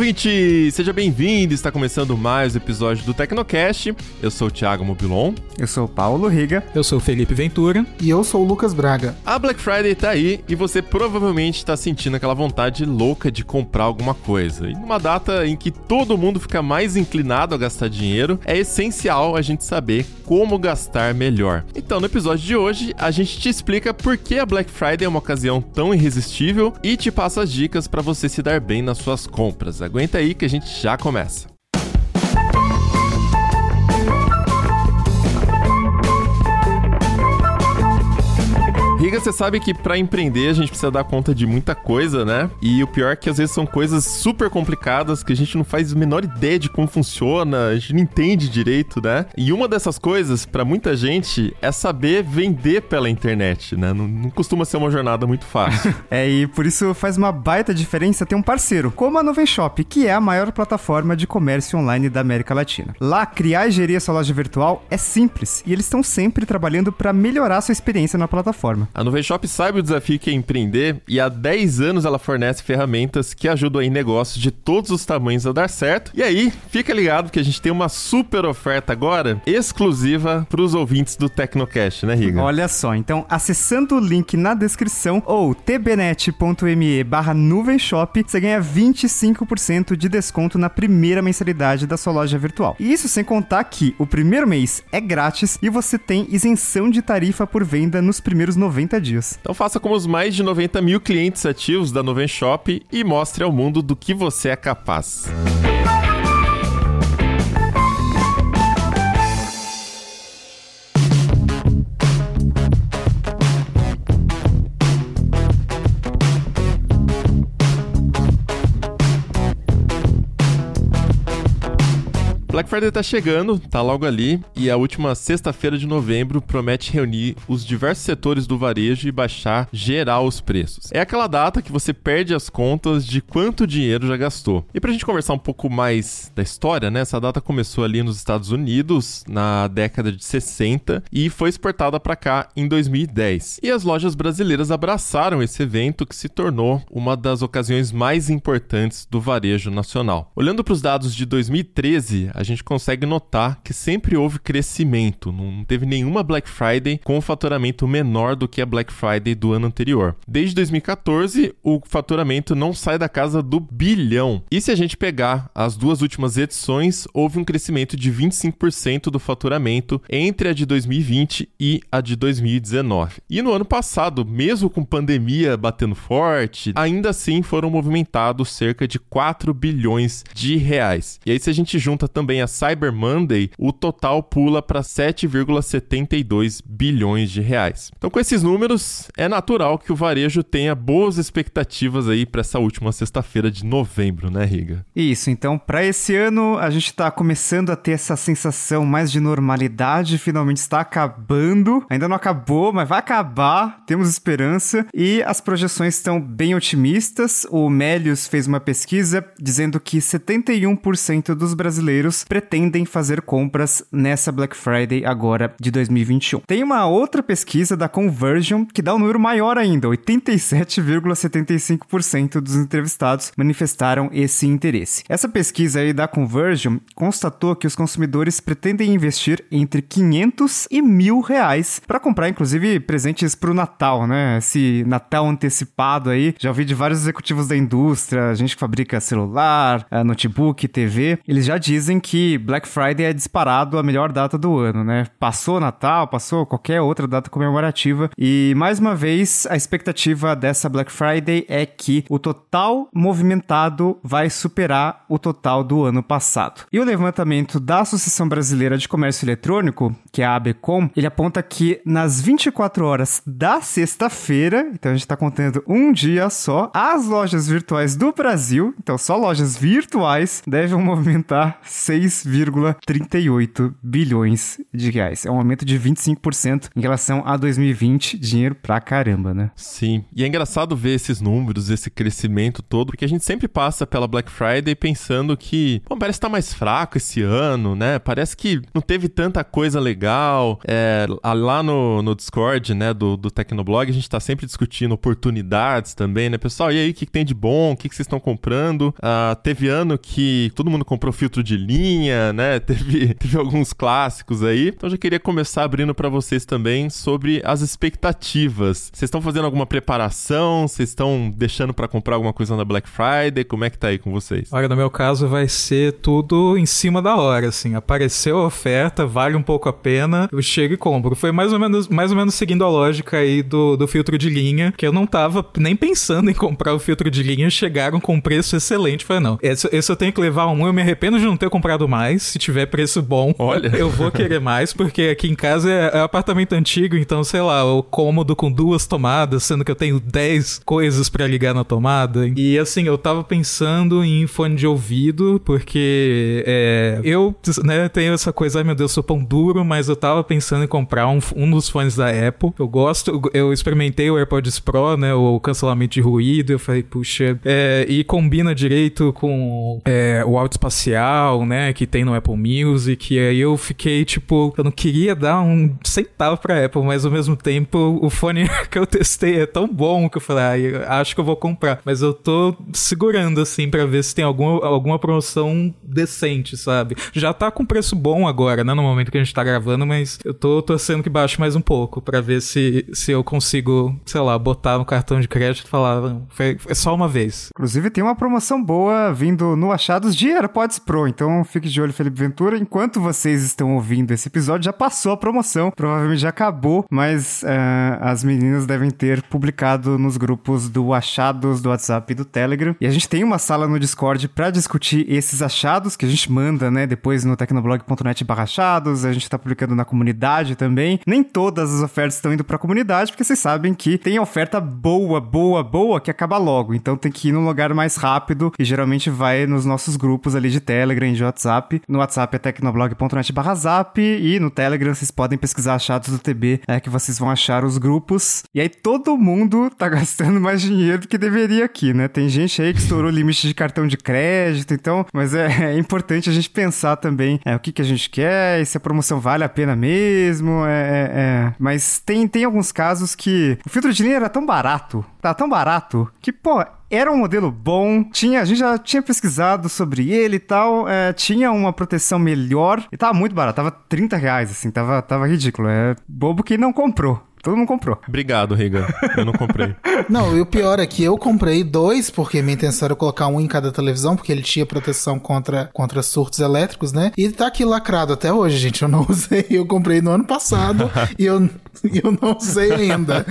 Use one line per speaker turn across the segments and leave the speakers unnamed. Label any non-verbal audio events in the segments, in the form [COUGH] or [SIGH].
Ouvinte! Seja bem-vindo! Está começando mais um episódio do Tecnocast. Eu sou o Thiago Mobilon.
Eu sou o Paulo Riga.
Eu sou o Felipe Ventura.
E eu sou o Lucas Braga.
A Black Friday tá aí e você provavelmente está sentindo aquela vontade louca de comprar alguma coisa. E numa data em que todo mundo fica mais inclinado a gastar dinheiro, é essencial a gente saber como gastar melhor. Então, no episódio de hoje, a gente te explica por que a Black Friday é uma ocasião tão irresistível e te passa as dicas para você se dar bem nas suas compras. Aguenta aí que a gente já começa. Riga, você sabe que para empreender a gente precisa dar conta de muita coisa, né? E o pior é que às vezes são coisas super complicadas que a gente não faz a menor ideia de como funciona, a gente não entende direito, né? E uma dessas coisas, para muita gente, é saber vender pela internet, né? Não, não costuma ser uma jornada muito fácil. [LAUGHS]
é, e por isso faz uma baita diferença ter um parceiro, como a Nuvem Shop, que é a maior plataforma de comércio online da América Latina. Lá, criar e gerir a sua loja virtual é simples e eles estão sempre trabalhando para melhorar sua experiência na plataforma.
A Nuvem Shop sabe o desafio que é empreender e há 10 anos ela fornece ferramentas que ajudam aí negócios de todos os tamanhos a dar certo. E aí, fica ligado que a gente tem uma super oferta agora, exclusiva para os ouvintes do Tecnocast, né, Riga?
Olha só, então acessando o link na descrição ou tbnet.me barra você ganha 25% de desconto na primeira mensalidade da sua loja virtual. E isso sem contar que o primeiro mês é grátis e você tem isenção de tarifa por venda nos primeiros 90 90 dias.
Então faça como os mais de 90 mil clientes ativos da Nuvem Shop e mostre ao mundo do que você é capaz. Black Friday tá chegando, tá logo ali, e a última sexta-feira de novembro promete reunir os diversos setores do varejo e baixar geral os preços. É aquela data que você perde as contas de quanto dinheiro já gastou. E pra gente conversar um pouco mais da história, né? Essa data começou ali nos Estados Unidos na década de 60 e foi exportada para cá em 2010. E as lojas brasileiras abraçaram esse evento que se tornou uma das ocasiões mais importantes do varejo nacional. Olhando para os dados de 2013, a gente consegue notar que sempre houve crescimento, não teve nenhuma Black Friday com faturamento menor do que a Black Friday do ano anterior. Desde 2014, o faturamento não sai da casa do bilhão. E se a gente pegar as duas últimas edições, houve um crescimento de 25% do faturamento entre a de 2020 e a de 2019. E no ano passado, mesmo com pandemia batendo forte, ainda assim foram movimentados cerca de 4 bilhões de reais. E aí se a gente junta também a Cyber Monday, o total pula para 7,72 bilhões de reais. Então, com esses números, é natural que o varejo tenha boas expectativas aí para essa última sexta-feira de novembro, né, Riga?
Isso, então, para esse ano, a gente está começando a ter essa sensação mais de normalidade, finalmente está acabando. Ainda não acabou, mas vai acabar, temos esperança e as projeções estão bem otimistas. O Melius fez uma pesquisa dizendo que 71% dos brasileiros pretendem fazer compras nessa Black Friday agora de 2021. Tem uma outra pesquisa da Conversion que dá um número maior ainda, 87,75% dos entrevistados manifestaram esse interesse. Essa pesquisa aí da Conversion constatou que os consumidores pretendem investir entre 500 e mil reais para comprar, inclusive, presentes para o Natal, né? Esse Natal antecipado aí. Já ouvi de vários executivos da indústria, gente que fabrica celular, eh, notebook, TV. Eles já dizem que Black Friday é disparado a melhor data do ano, né? Passou Natal, passou qualquer outra data comemorativa e mais uma vez a expectativa dessa Black Friday é que o total movimentado vai superar o total do ano passado. E o levantamento da Associação Brasileira de Comércio Eletrônico, que é a ABCOM, ele aponta que nas 24 horas da sexta-feira, então a gente está contando um dia só, as lojas virtuais do Brasil, então só lojas virtuais, devem movimentar 6 6,38 bilhões de reais. É um aumento de 25% em relação a 2020. Dinheiro pra caramba, né?
Sim. E é engraçado ver esses números, esse crescimento todo, porque a gente sempre passa pela Black Friday pensando que, bom, parece estar tá mais fraco esse ano, né? Parece que não teve tanta coisa legal. É, lá no, no Discord, né, do, do Tecnoblog, a gente tá sempre discutindo oportunidades também, né? Pessoal, e aí, o que, que tem de bom? O que, que vocês estão comprando? Uh, teve ano que todo mundo comprou filtro de linha, né? [LAUGHS] Teve, teve alguns clássicos aí. Então já queria começar abrindo para vocês também sobre as expectativas. Vocês estão fazendo alguma preparação? Vocês estão deixando para comprar alguma coisa na Black Friday? Como é que tá aí com vocês?
Olha, no meu caso vai ser tudo em cima da hora, assim. Apareceu a oferta, vale um pouco a pena, eu chego e compro. Foi mais ou menos, mais ou menos seguindo a lógica aí do, do filtro de linha, que eu não tava nem pensando em comprar o filtro de linha, chegaram com um preço excelente. Falei, não, esse, esse eu tenho que levar um, eu me arrependo de não ter comprado mais. Se tiver preço bom, Olha. eu vou querer mais, porque aqui em casa é, é apartamento antigo, então, sei lá, o cômodo com duas tomadas, sendo que eu tenho 10 coisas para ligar na tomada. E assim, eu tava pensando em fone de ouvido, porque é, eu né, tenho essa coisa, ai meu Deus, sou pão duro, mas eu tava pensando em comprar um, um dos fones da Apple. Eu gosto, eu experimentei o AirPods Pro, né, o cancelamento de ruído, eu falei, puxa, é, e combina direito com é, o áudio espacial, né, que tem no Apple Music, e aí eu fiquei, tipo, eu não queria dar um centavo pra Apple, mas ao mesmo tempo o fone [LAUGHS] que eu testei é tão bom que eu falei, ah, acho que eu vou comprar. Mas eu tô segurando, assim, para ver se tem alguma, alguma promoção decente, sabe? Já tá com preço bom agora, né, no momento que a gente tá gravando, mas eu tô torcendo que baixe mais um pouco para ver se, se eu consigo, sei lá, botar no cartão de crédito e falar, foi, foi só uma vez.
Inclusive tem uma promoção boa vindo no Achados de AirPods Pro, então fique de olho, Felipe Ventura. Enquanto vocês estão ouvindo esse episódio, já passou a promoção, provavelmente já acabou, mas uh, as meninas devem ter publicado nos grupos do Achados, do WhatsApp e do Telegram. E a gente tem uma sala no Discord para discutir esses achados que a gente manda, né, depois no tecnoblog.net achados, a gente tá publicando na comunidade também. Nem todas as ofertas estão indo pra comunidade, porque vocês sabem que tem oferta boa, boa, boa que acaba logo. Então tem que ir num lugar mais rápido e geralmente vai nos nossos grupos ali de Telegram e de WhatsApp. No WhatsApp é tecnoblog.net barra zap e no Telegram vocês podem pesquisar achados do TB, é que vocês vão achar os grupos. E aí todo mundo tá [LAUGHS] gastando mais dinheiro do que deveria aqui, né? Tem gente aí que estourou limite de cartão de crédito, então, mas é, é importante a gente pensar também é, o que, que a gente quer e se a promoção vale a pena mesmo. É, é, é. Mas tem, tem alguns casos que o filtro de linha era tão barato, tá tão barato, que, pô, era um modelo bom, tinha, a gente já tinha pesquisado sobre ele e tal, é, tinha uma proteção melhor e tava muito barato, tava 30 reais, assim, tava, tava ridículo. É bobo que não comprou. Todo mundo comprou.
Obrigado, Riga. Eu não comprei. [LAUGHS]
não, e o pior é que eu comprei dois, porque minha intenção era colocar um em cada televisão, porque ele tinha proteção contra, contra surtos elétricos, né? E tá aqui lacrado até hoje, gente. Eu não [LAUGHS] usei. Eu comprei no ano passado [LAUGHS] e eu, [LAUGHS] eu não usei ainda.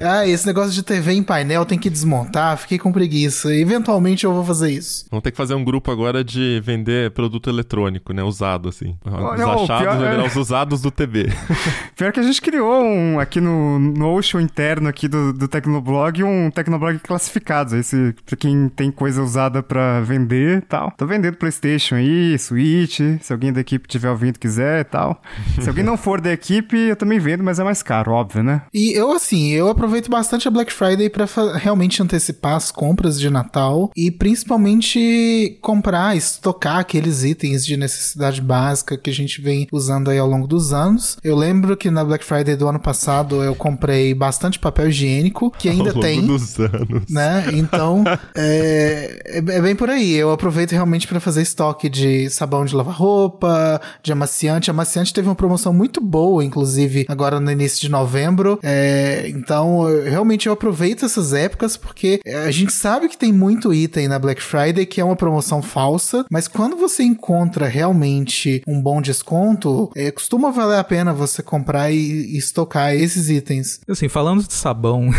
Ah, esse negócio de TV em painel tem que desmontar. Fiquei com preguiça. Eventualmente eu vou fazer isso.
Vamos ter que fazer um grupo agora de vender produto eletrônico, né? Usado, assim. Os não, achados pior... é os usados do TV. [LAUGHS]
Pior que a gente criou um aqui no no, Ocean interno aqui do, do Tecnoblog um Tecnoblog classificados. Aí, se, pra quem tem coisa usada para vender e tal. Tô vendendo PlayStation aí, Switch, se alguém da equipe tiver ouvindo quiser e tal. Se alguém não for da equipe, eu também vendo, mas é mais caro, óbvio, né?
E eu, assim, eu aproveito bastante a Black Friday para realmente antecipar as compras de Natal e principalmente comprar, estocar aqueles itens de necessidade básica que a gente vem usando aí ao longo dos anos. Eu lembro que na Black Friday do ano passado eu comprei bastante papel higiênico, que ainda [LAUGHS]
Ao
tem.
Dos anos.
Né? Então, [LAUGHS] é, é, é, bem por aí. Eu aproveito realmente para fazer estoque de sabão de lavar roupa, de amaciante. Amaciante teve uma promoção muito boa, inclusive, agora no início de novembro. É, então, eu, realmente eu aproveito essas épocas porque a gente sabe que tem muito item na Black Friday que é uma promoção falsa, mas quando você encontra realmente um bom desconto, é, costuma valer a pena você comprar e, e estocar esses itens itens.
Assim, falando de sabão,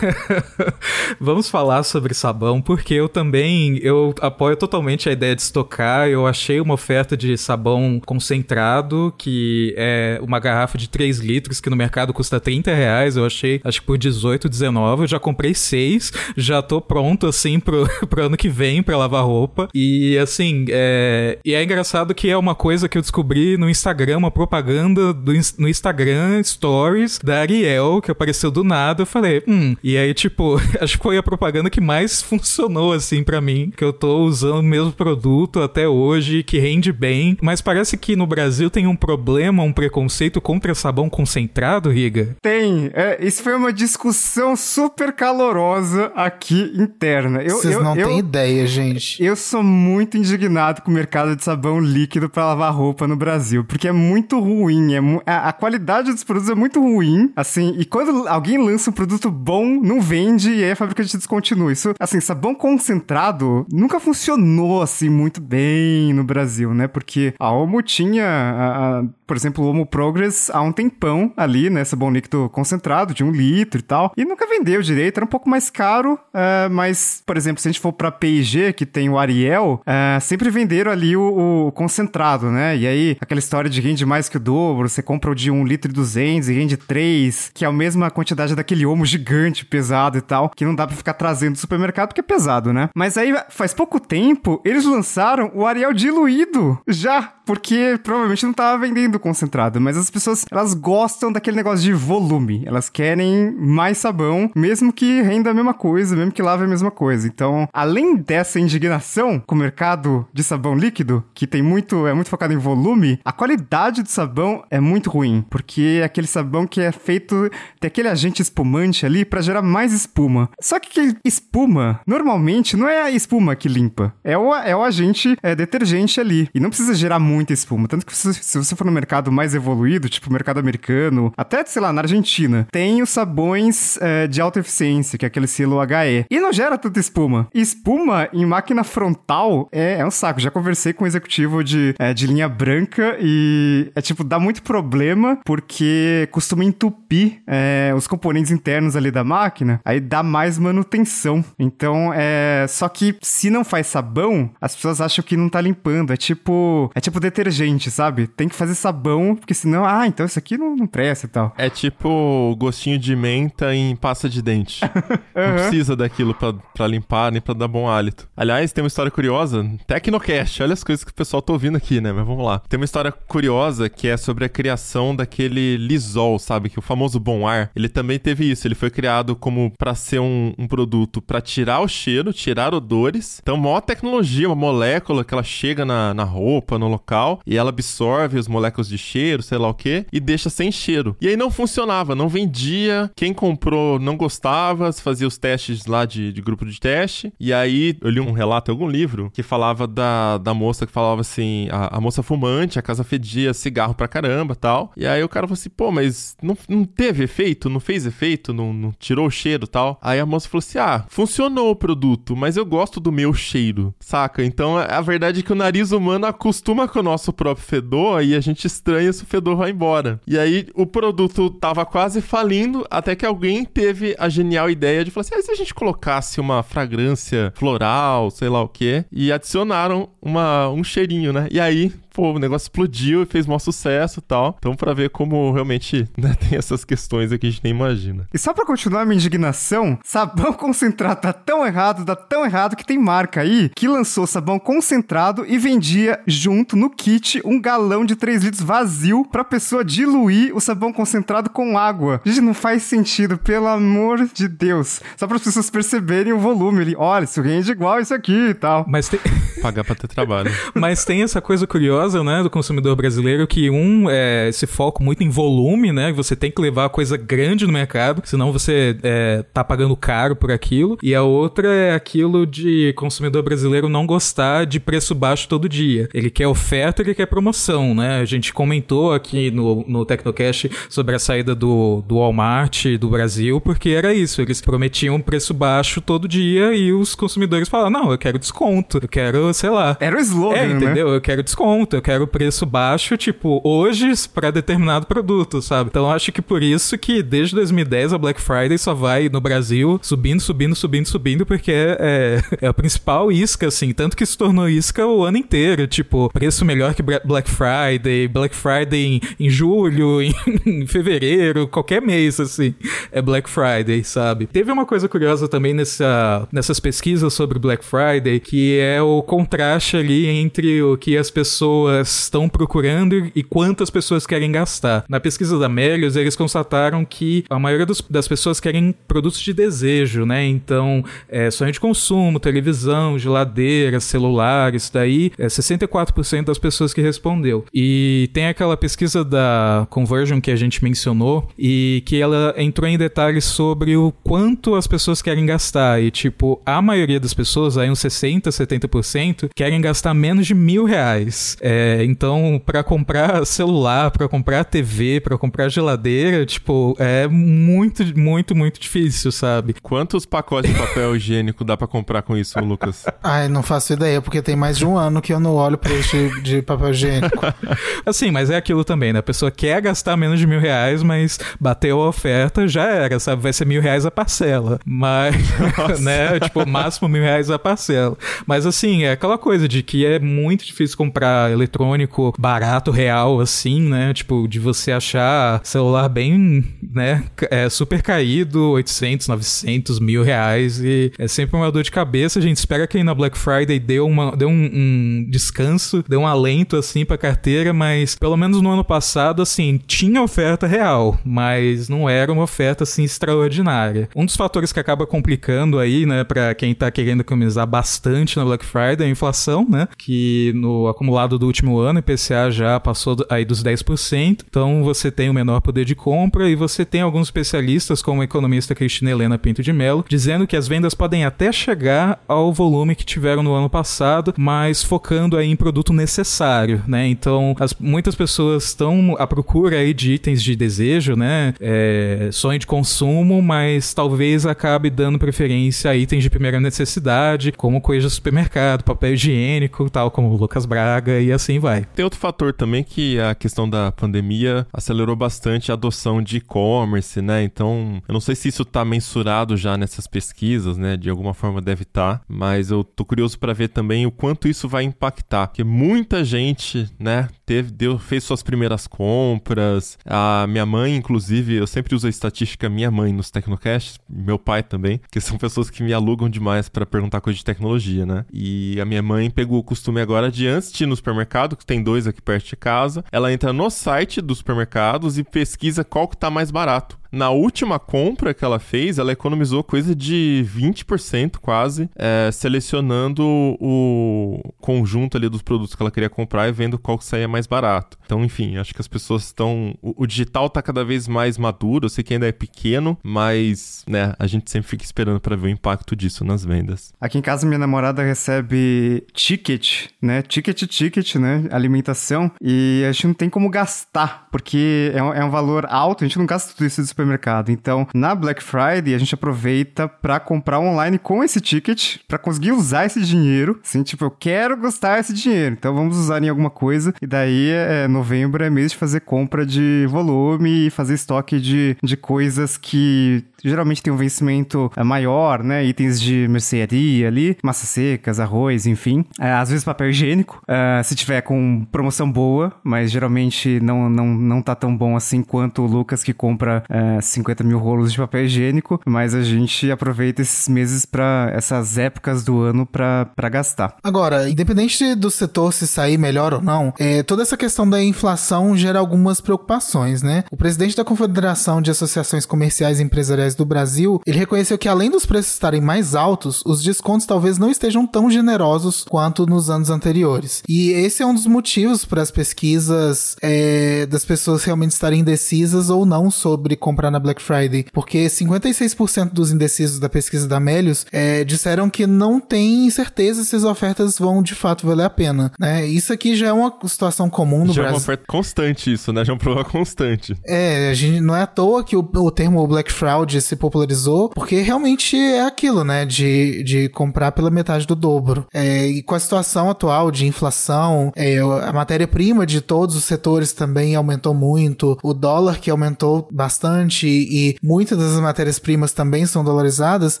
[LAUGHS] vamos falar sobre sabão, porque eu também eu apoio totalmente a ideia de estocar. Eu achei uma oferta de sabão concentrado, que é uma garrafa de 3 litros, que no mercado custa custa 30 reais, eu achei, acho que por 18, 19, eu já comprei seis, já tô pronto, assim, pro, [LAUGHS] pro ano que vem pra lavar roupa. E, assim, é... E é engraçado que é uma coisa que eu descobri no Instagram, uma propaganda do, no Instagram Stories da Ariel, que apareceu do nada, eu falei, hum. E aí, tipo, [LAUGHS] acho que foi a propaganda que mais funcionou, assim, para mim, que eu tô usando o mesmo produto até hoje, que rende bem. Mas parece que no Brasil tem um problema, um preconceito contra sabão concentrado, Riga?
Tem. É, isso foi uma discussão super calorosa aqui interna.
Eu, Vocês
eu,
não
eu,
têm ideia, gente.
Eu sou muito indignado com o mercado de sabão líquido para lavar roupa no Brasil, porque é muito ruim. É mu a, a, qualidade dos produtos é muito ruim, assim, e quando alguém lança um produto bom, não vende e aí a fábrica de descontinua. Isso, assim, sabão concentrado nunca funcionou assim muito bem no Brasil, né? Porque a Omo tinha, a, a, por exemplo, o Omo Progress há um tempão ali, né? Sabão líquido concentrado de um litro e tal, e nunca vendeu direito, era um pouco mais caro, uh, mas, por exemplo, se a gente for pra P&G, que tem o Ariel, uh, sempre venderam ali o, o, concentrado, né? E aí, aquela história de rende mais que o dobro, você compra o de 1 litro e 200 e rende 3, que é a mesma quantidade daquele Omo gigante, pesado e tal, que não dá pra ficar trazendo do supermercado porque é pesado, né? Mas aí, faz pouco tempo, eles lançaram o Ariel diluído, já, porque provavelmente não tava vendendo concentrado, mas as pessoas, elas gostam daquele negócio de volume, elas querem mais sabão, mesmo que renda a mesma coisa, mesmo que lave a mesma coisa. Então, além dessa indignação com o mercado de sabão líquido, que tem muito, é muito focado em volume, a qualidade do sabão é muito ruim, porque é aquele sabão que é feito, tem aquele agente espumante ali para gerar mais espuma. Só que espuma, normalmente, não é a espuma que limpa, é o, é o agente é, detergente ali, e não precisa gerar muita espuma. Tanto que se, se você for no mercado mais evoluído, tipo mercado americano, até, sei lá, na Argentina, tem os sabões é, de alta eficiência, que é aquele selo HE, e não gera tanta espuma. E espuma em máquina frontal é, é um saco. Já conversei com um executivo de, é, de linha branca e é tipo, dá muito problema porque costuma entupir é, os componentes internos ali da máquina, aí dá mais manutenção. Então, é. Só que se não faz sabão, as pessoas acham que não tá limpando. É tipo. É tipo detergente, sabe? Tem que fazer sabão, porque senão, ah, então isso aqui não, não presta e tal.
É tipo gostinho de menta em pasta de dente. uhum. [LAUGHS] Não precisa daquilo para limpar, nem para dar bom hálito. Aliás, tem uma história curiosa. Tecnocast, olha as coisas que o pessoal tá ouvindo aqui, né? Mas vamos lá. Tem uma história curiosa que é sobre a criação daquele Lisol, sabe? Que o famoso bom ar, ele também teve isso. Ele foi criado como para ser um, um produto para tirar o cheiro, tirar odores. Então, maior tecnologia, uma molécula que ela chega na, na roupa, no local, e ela absorve as moléculas de cheiro, sei lá o que, e deixa sem cheiro. E aí não funcionava, não vendia. Quem comprou não gostava, fazia os testes lá de, de grupo de teste. E aí eu li um relato em algum livro que falava da, da moça que falava assim: a, a moça fumante, a casa fedia cigarro pra caramba tal. E aí o cara falou assim: pô, mas não, não teve efeito? Não fez efeito? Não, não tirou o cheiro tal? Aí a moça falou assim: ah, funcionou o produto, mas eu gosto do meu cheiro, saca? Então a verdade é que o nariz humano acostuma com nosso próprio fedor e a gente estranha se o fedor vai embora. E aí o produto tava quase falindo até que alguém teve a genial ideia de falar assim: ah, se a gente colocasse uma fragrância floral, sei lá o que, e adicionaram uma, um cheirinho, né? E aí pô, o negócio explodiu e fez maior sucesso e tal. Então, pra ver como realmente [LAUGHS] né, tem essas questões aqui que a gente nem imagina.
E só pra continuar a minha indignação, sabão [LAUGHS] concentrado tá tão errado, tá tão errado que tem marca aí que lançou sabão concentrado e vendia junto no kit um galão de 3 litros vazio pra pessoa diluir o sabão concentrado com água. Gente, não faz sentido, pelo amor de Deus. Só para as pessoas perceberem o volume. Ele, olha, isso rende igual isso aqui e tal.
Mas tem...
Pagar pra ter trabalho. [LAUGHS]
Mas tem essa coisa curiosa, né, do consumidor brasileiro, que um é esse foco muito em volume, né? Você tem que levar coisa grande no mercado, senão você é, tá pagando caro por aquilo. E a outra é aquilo de consumidor brasileiro não gostar de preço baixo todo dia. Ele quer oferta, ele quer promoção, né? A gente comentou aqui no, no Tecnocast sobre a saída do, do Walmart do Brasil, porque era isso. Eles prometiam preço baixo todo dia e os consumidores falavam: não, eu quero desconto, eu quero sei lá.
Era o slogan,
é,
né?
entendeu?
Né?
Eu quero desconto, eu quero preço baixo, tipo, hoje para determinado produto, sabe? Então acho que por isso que desde 2010 a Black Friday só vai no Brasil subindo, subindo, subindo, subindo, porque é, é, é a principal isca, assim. Tanto que se tornou isca o ano inteiro. Tipo, preço melhor que Black Friday, Black Friday em, em julho, em, [LAUGHS] em fevereiro, qualquer mês, assim. É Black Friday, sabe? Teve uma coisa curiosa também nessa, nessas pesquisas sobre Black Friday, que é o contraste ali entre o que as pessoas estão procurando e quantas pessoas querem gastar. Na pesquisa da Melios, eles constataram que a maioria dos, das pessoas querem produtos de desejo, né? Então, é, sonho de consumo, televisão, geladeira, celular, isso daí, é 64% das pessoas que respondeu. E tem aquela pesquisa da Conversion que a gente mencionou e que ela entrou em detalhes sobre o quanto as pessoas querem gastar. E, tipo, a maioria das pessoas, aí uns 60, 70%, querem gastar menos de mil reais. É, então, para comprar celular, para comprar TV, para comprar geladeira, tipo, é muito, muito, muito difícil, sabe?
Quantos pacotes de papel [LAUGHS] higiênico dá para comprar com isso, Lucas?
Ai, não faço ideia, porque tem mais de um ano que eu não olho preço de, de papel higiênico. [LAUGHS]
assim, mas é aquilo também, né? A pessoa quer gastar menos de mil reais, mas bateu a oferta, já era, sabe? Vai ser mil reais a parcela. Mas, [LAUGHS] né? Tipo, máximo mil reais a parcela. Mas assim, é aquela coisa de que é muito difícil comprar eletrônico barato, real, assim, né? Tipo, de você achar celular bem, né? É super caído, 800, 900, mil reais e é sempre uma dor de cabeça. A gente espera que aí na Black Friday deu, uma, deu um, um descanso, deu um alento, assim, pra carteira, mas pelo menos no ano passado, assim, tinha oferta real, mas não era uma oferta, assim, extraordinária. Um dos fatores que acaba complicando aí, né, pra quem tá querendo economizar bastante na Black Friday é a inflação, né, que no acumulado do último ano, IPCA já passou aí dos 10%, então você tem o menor poder de compra e você tem alguns especialistas, como a economista Cristina Helena Pinto de Mello, dizendo que as vendas podem até chegar ao volume que tiveram no ano passado, mas focando aí em produto necessário, né? Então, as, muitas pessoas estão à procura aí de itens de desejo, né? É, sonho de consumo, mas talvez acabe dando preferência a itens de primeira necessidade, como coisas do supermercado, papel higiênico, tal como o Lucas Braga e assim vai.
Tem outro fator também que a questão da pandemia acelerou bastante a adoção de e-commerce, né? Então, eu não sei se isso tá mensurado já nessas pesquisas, né? De alguma forma deve estar, tá, mas eu tô curioso para ver também o quanto isso vai impactar, porque muita gente, né, teve, deu, fez suas primeiras compras. A minha mãe, inclusive, eu sempre uso a estatística minha mãe nos Tecnocasts, meu pai também, que são pessoas que me alugam demais para perguntar coisa de tecnologia, né? E a minha mãe pegou o costume agora de antes de ir no supermercado, que tem dois aqui perto de casa, ela entra no site dos supermercados e pesquisa qual que tá mais barato. Na última compra que ela fez, ela economizou coisa de 20% quase, é, selecionando o conjunto ali dos produtos que ela queria comprar e vendo qual que saía mais barato. Então, enfim, acho que as pessoas estão. O, o, digital tá cada vez mais maduro. Eu sei que ainda é pequeno, mas, né, a gente sempre fica esperando para ver o impacto disso nas vendas.
Aqui em casa, minha namorada recebe ticket, né? Ticket, ticket, né? Alimentação. E a gente não tem como gastar, porque é um, é um valor alto, a gente não gasta tudo isso de supermercado. Então, na Black Friday, a gente aproveita para comprar online com esse ticket, para conseguir usar esse dinheiro. Assim, tipo, eu quero gastar esse dinheiro, então vamos usar em alguma coisa. E daí, é, novembro é mês de fazer compra de volume e fazer estoque de, de coisas que geralmente tem um vencimento é, maior, né? Itens de mercearia ali, massas secas, arroz, enfim. É, às vezes papel higiênico, é, se tiver com promoção boa, mas geralmente não, não, não tá tão bom assim quanto o Lucas que compra é, 50 mil rolos de papel higiênico, mas a gente aproveita esses meses para essas épocas do ano para gastar.
Agora, independente do setor se sair melhor ou não, é, toda essa questão da inflação gera algumas preocupações, né? O presidente da Confederação de Associações Comerciais e Empresariais do Brasil, ele reconheceu que além dos preços estarem mais altos, os descontos talvez não estejam tão generosos quanto nos anos anteriores. E esse é um dos motivos para as pesquisas é, das pessoas realmente estarem indecisas ou não sobre comprar na Black Friday, porque 56% dos indecisos da pesquisa da Melius é, disseram que não tem certeza se as ofertas vão de fato valer a pena, né? Isso aqui já é uma situação comum no
já
Brasil. Já é
uma oferta constante isso, né? Já é um problema constante.
É, a gente, não é à toa que o, o termo Black Fraud se popularizou, porque realmente é aquilo, né? De, de comprar pela metade do dobro. É, e com a situação atual de inflação, é, a matéria-prima de todos os setores também aumentou muito, o dólar que aumentou bastante e muitas das matérias-primas também são dolarizadas,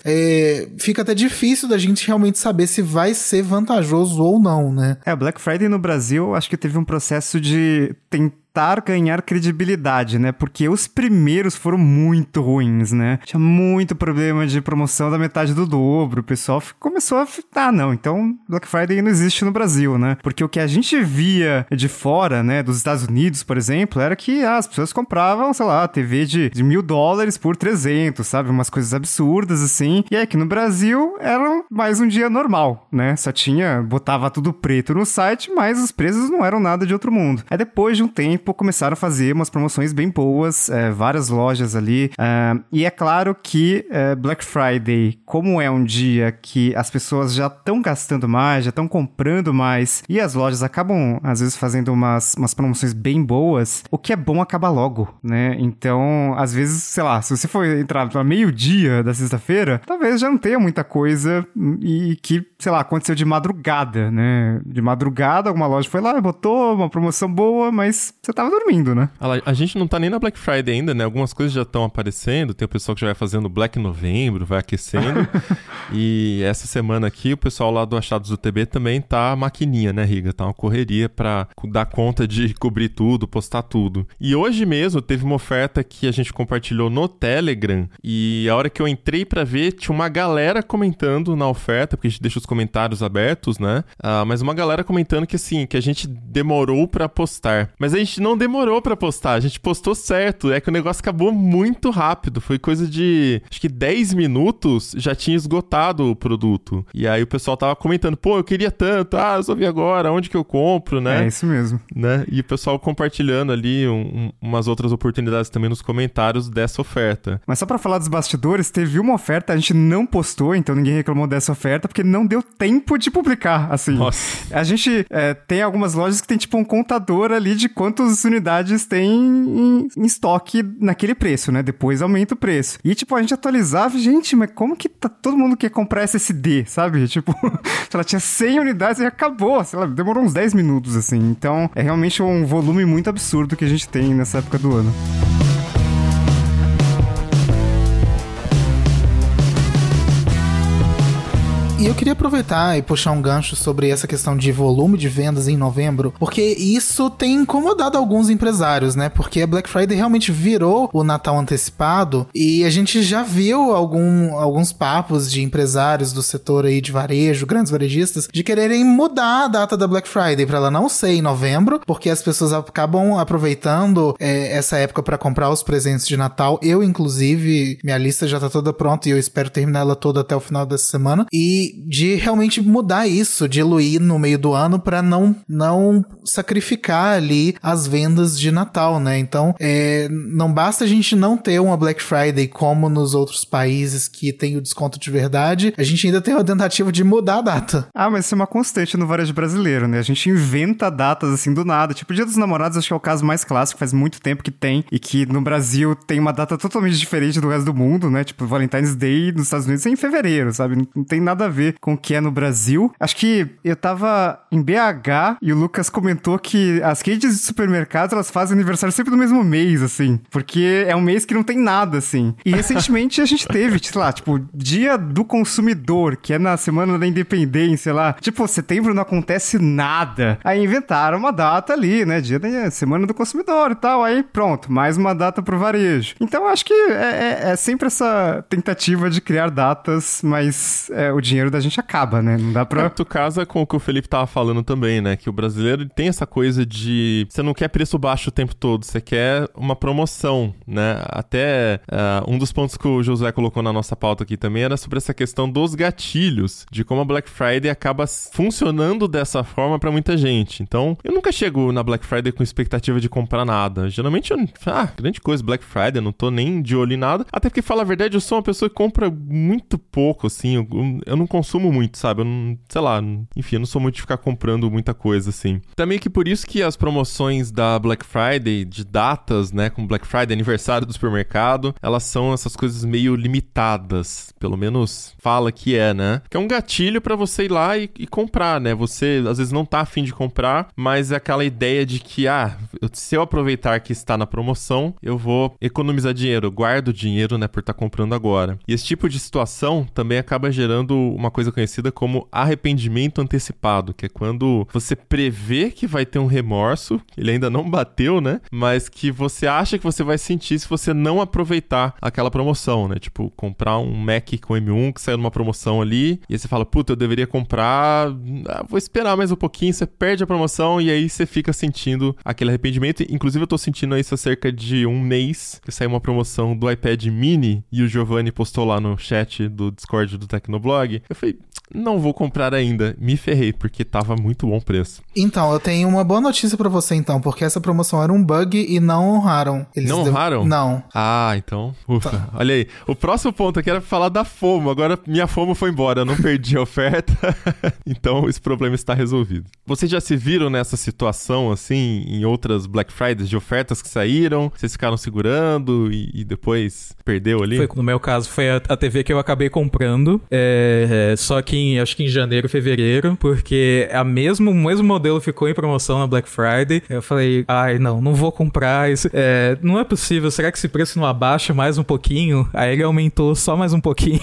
é, fica até difícil da gente realmente saber se vai ser vantajoso ou não, né?
É, Black Friday no Brasil, acho que teve um processo de tentar tentar ganhar credibilidade, né? Porque os primeiros foram muito ruins, né? Tinha muito problema de promoção da metade do dobro. O pessoal começou a. Ah, não, então Black Friday não existe no Brasil, né? Porque o que a gente via de fora, né? Dos Estados Unidos, por exemplo, era que ah, as pessoas compravam, sei lá, TV de, de mil dólares por 300, sabe? Umas coisas absurdas assim. E aqui no Brasil era mais um dia normal, né? Só tinha. botava tudo preto no site, mas os preços não eram nada de outro mundo. Aí depois de um tempo, tempo começaram a fazer umas promoções bem boas, é, várias lojas ali. Uh, e é claro que uh, Black Friday, como é um dia que as pessoas já estão gastando mais, já estão comprando mais, e as lojas acabam, às vezes, fazendo umas, umas promoções bem boas, o que é bom acaba logo, né? Então, às vezes, sei lá, se você for entrar para meio-dia da sexta-feira, talvez já não tenha muita coisa e que, sei lá, aconteceu de madrugada, né? De madrugada, alguma loja foi lá, botou uma promoção boa, mas tava dormindo, né?
A, a, gente não tá nem na Black Friday ainda, né? Algumas coisas já estão aparecendo. Tem o pessoal que já vai fazendo Black Novembro, vai aquecendo. [LAUGHS] e essa semana aqui, o pessoal lá do Achados do TB também tá maquininha, né, Riga? Tá uma correria pra dar conta de [LAUGHS] cobrir tudo, postar tudo. E hoje mesmo teve uma oferta que a gente compartilhou no Telegram. E a hora que eu entrei para ver, tinha uma galera comentando na oferta, porque a gente deixa os comentários abertos, né? Ah, mas uma galera comentando que assim, que a gente demorou para postar. Mas a gente não demorou para postar, a gente postou certo. É que o negócio acabou muito rápido. Foi coisa de acho que 10 minutos já tinha esgotado o produto. E aí o pessoal tava comentando, pô, eu queria tanto, ah, eu só vi agora, onde que eu compro, né?
É isso mesmo.
Né? E o pessoal compartilhando ali um, um, umas outras oportunidades também nos comentários dessa oferta.
Mas só para falar dos bastidores, teve uma oferta, a gente não postou, então ninguém reclamou dessa oferta, porque não deu tempo de publicar, assim.
Nossa.
A gente é, tem algumas lojas que tem tipo um contador ali de quantos quantas unidades tem em, em, estoque naquele preço, né? Depois aumenta o preço. E, tipo, a gente atualizava, gente, mas como que tá, todo mundo quer comprar SSD, sabe? [LAUGHS] Tipo, [LAUGHS] ela tinha 100 unidades e acabou, sei lá, demorou uns 10 minutos, assim. Então, é realmente um volume muito absurdo que a gente tem nessa época do ano.
E eu queria aproveitar e puxar um gancho sobre essa questão de volume de vendas em novembro, porque isso tem incomodado alguns empresários, né? Porque a Black Friday realmente virou o Natal antecipado e a gente já viu algum, alguns papos de empresários do setor aí de varejo, grandes varejistas, de quererem mudar a data da Black Friday para ela não ser em novembro, porque as pessoas acabam aproveitando é, essa época para comprar os presentes de Natal. Eu, inclusive, minha lista já tá toda pronta e eu espero terminar ela toda até o final dessa semana. E de realmente mudar isso, diluir no meio do ano para não não sacrificar ali as vendas de Natal, né? Então, é, não basta a gente não ter uma Black Friday como nos outros países que tem o desconto de verdade, a gente ainda tem uma tentativa de mudar a data.
Ah, mas isso é uma constante no varejo brasileiro, né? A gente inventa datas assim do nada. Tipo, Dia dos Namorados acho que é o caso mais clássico, faz muito tempo que tem e que no Brasil tem uma data totalmente diferente do resto do mundo, né? Tipo, Valentine's Day nos Estados Unidos é em fevereiro, sabe? Não tem nada a ver com o que é no Brasil. Acho que eu tava em BH e o Lucas comentou que as redes de supermercados elas fazem aniversário sempre no mesmo mês, assim. Porque é um mês que não tem nada, assim. E recentemente a gente teve, sei lá, tipo, Dia do Consumidor, que é na Semana da Independência lá. Tipo, setembro não acontece nada. Aí inventaram uma data ali, né? Dia da Semana do Consumidor e tal. Aí pronto, mais uma data pro varejo. Então acho que é, é, é sempre essa tentativa de criar datas, mas é, o dinheiro da gente acaba, né? Não dá pra. É,
tu casa com o que o Felipe tava falando também, né? Que o brasileiro tem essa coisa de. Você não quer preço baixo o tempo todo, você quer uma promoção, né? Até uh, um dos pontos que o José colocou na nossa pauta aqui também era sobre essa questão dos gatilhos, de como a Black Friday acaba funcionando dessa forma para muita gente. Então, eu nunca chego na Black Friday com expectativa de comprar nada. Geralmente, eu, ah, grande coisa, Black Friday, não tô nem de olho em nada. Até porque, fala a verdade, eu sou uma pessoa que compra muito pouco, assim. Eu, eu não consumo muito, sabe? Eu não, sei lá, enfim, eu não sou muito de ficar comprando muita coisa assim. Também que por isso que as promoções da Black Friday, de datas, né, como Black Friday, aniversário do supermercado, elas são essas coisas meio limitadas, pelo menos fala que é, né? Que é um gatilho para você ir lá e, e, comprar, né? Você às vezes não tá afim de comprar, mas é aquela ideia de que, ah, se eu aproveitar que está na promoção, eu vou economizar dinheiro, eu guardo dinheiro, né, por estar tá comprando agora. E esse tipo de situação também acaba gerando uma coisa conhecida como arrependimento antecipado, que é quando você prevê que vai ter um remorso, ele ainda não bateu, né? Mas que você acha que você vai sentir se você não aproveitar aquela promoção, né? Tipo, comprar um Mac com M1 que saiu numa promoção ali, e aí você fala, puta, eu deveria comprar, ah, vou esperar mais um pouquinho, você perde a promoção e aí você fica sentindo aquele arrependimento. Inclusive, eu tô sentindo isso há cerca de um mês, que saiu uma promoção do iPad mini e o Giovanni postou lá no chat do Discord do Tecnoblog. Eu falei, não vou comprar ainda. Me ferrei, porque tava muito bom preço.
Então, eu tenho uma boa notícia para você então, porque essa promoção era um bug e não honraram.
Eles não honraram?
Não.
Ah, então, ufa. Tá. Olha aí, o próximo ponto aqui era falar da FOMO. Agora minha FOMO foi embora, eu não perdi a oferta. [LAUGHS] então, esse problema está resolvido. Vocês já se viram nessa situação, assim, em outras Black Fridays de ofertas que saíram? Vocês ficaram segurando e, e depois perdeu ali?
Foi, no meu caso, foi a, a TV que eu acabei comprando. É, é, só que em, acho que em janeiro, fevereiro, porque a mesmo, o mesmo modelo ficou em promoção na Black Friday. Eu falei, ai, não, não vou comprar isso. É, não é possível, será que esse preço não abaixa mais um pouquinho? Aí ele aumentou só mais um pouquinho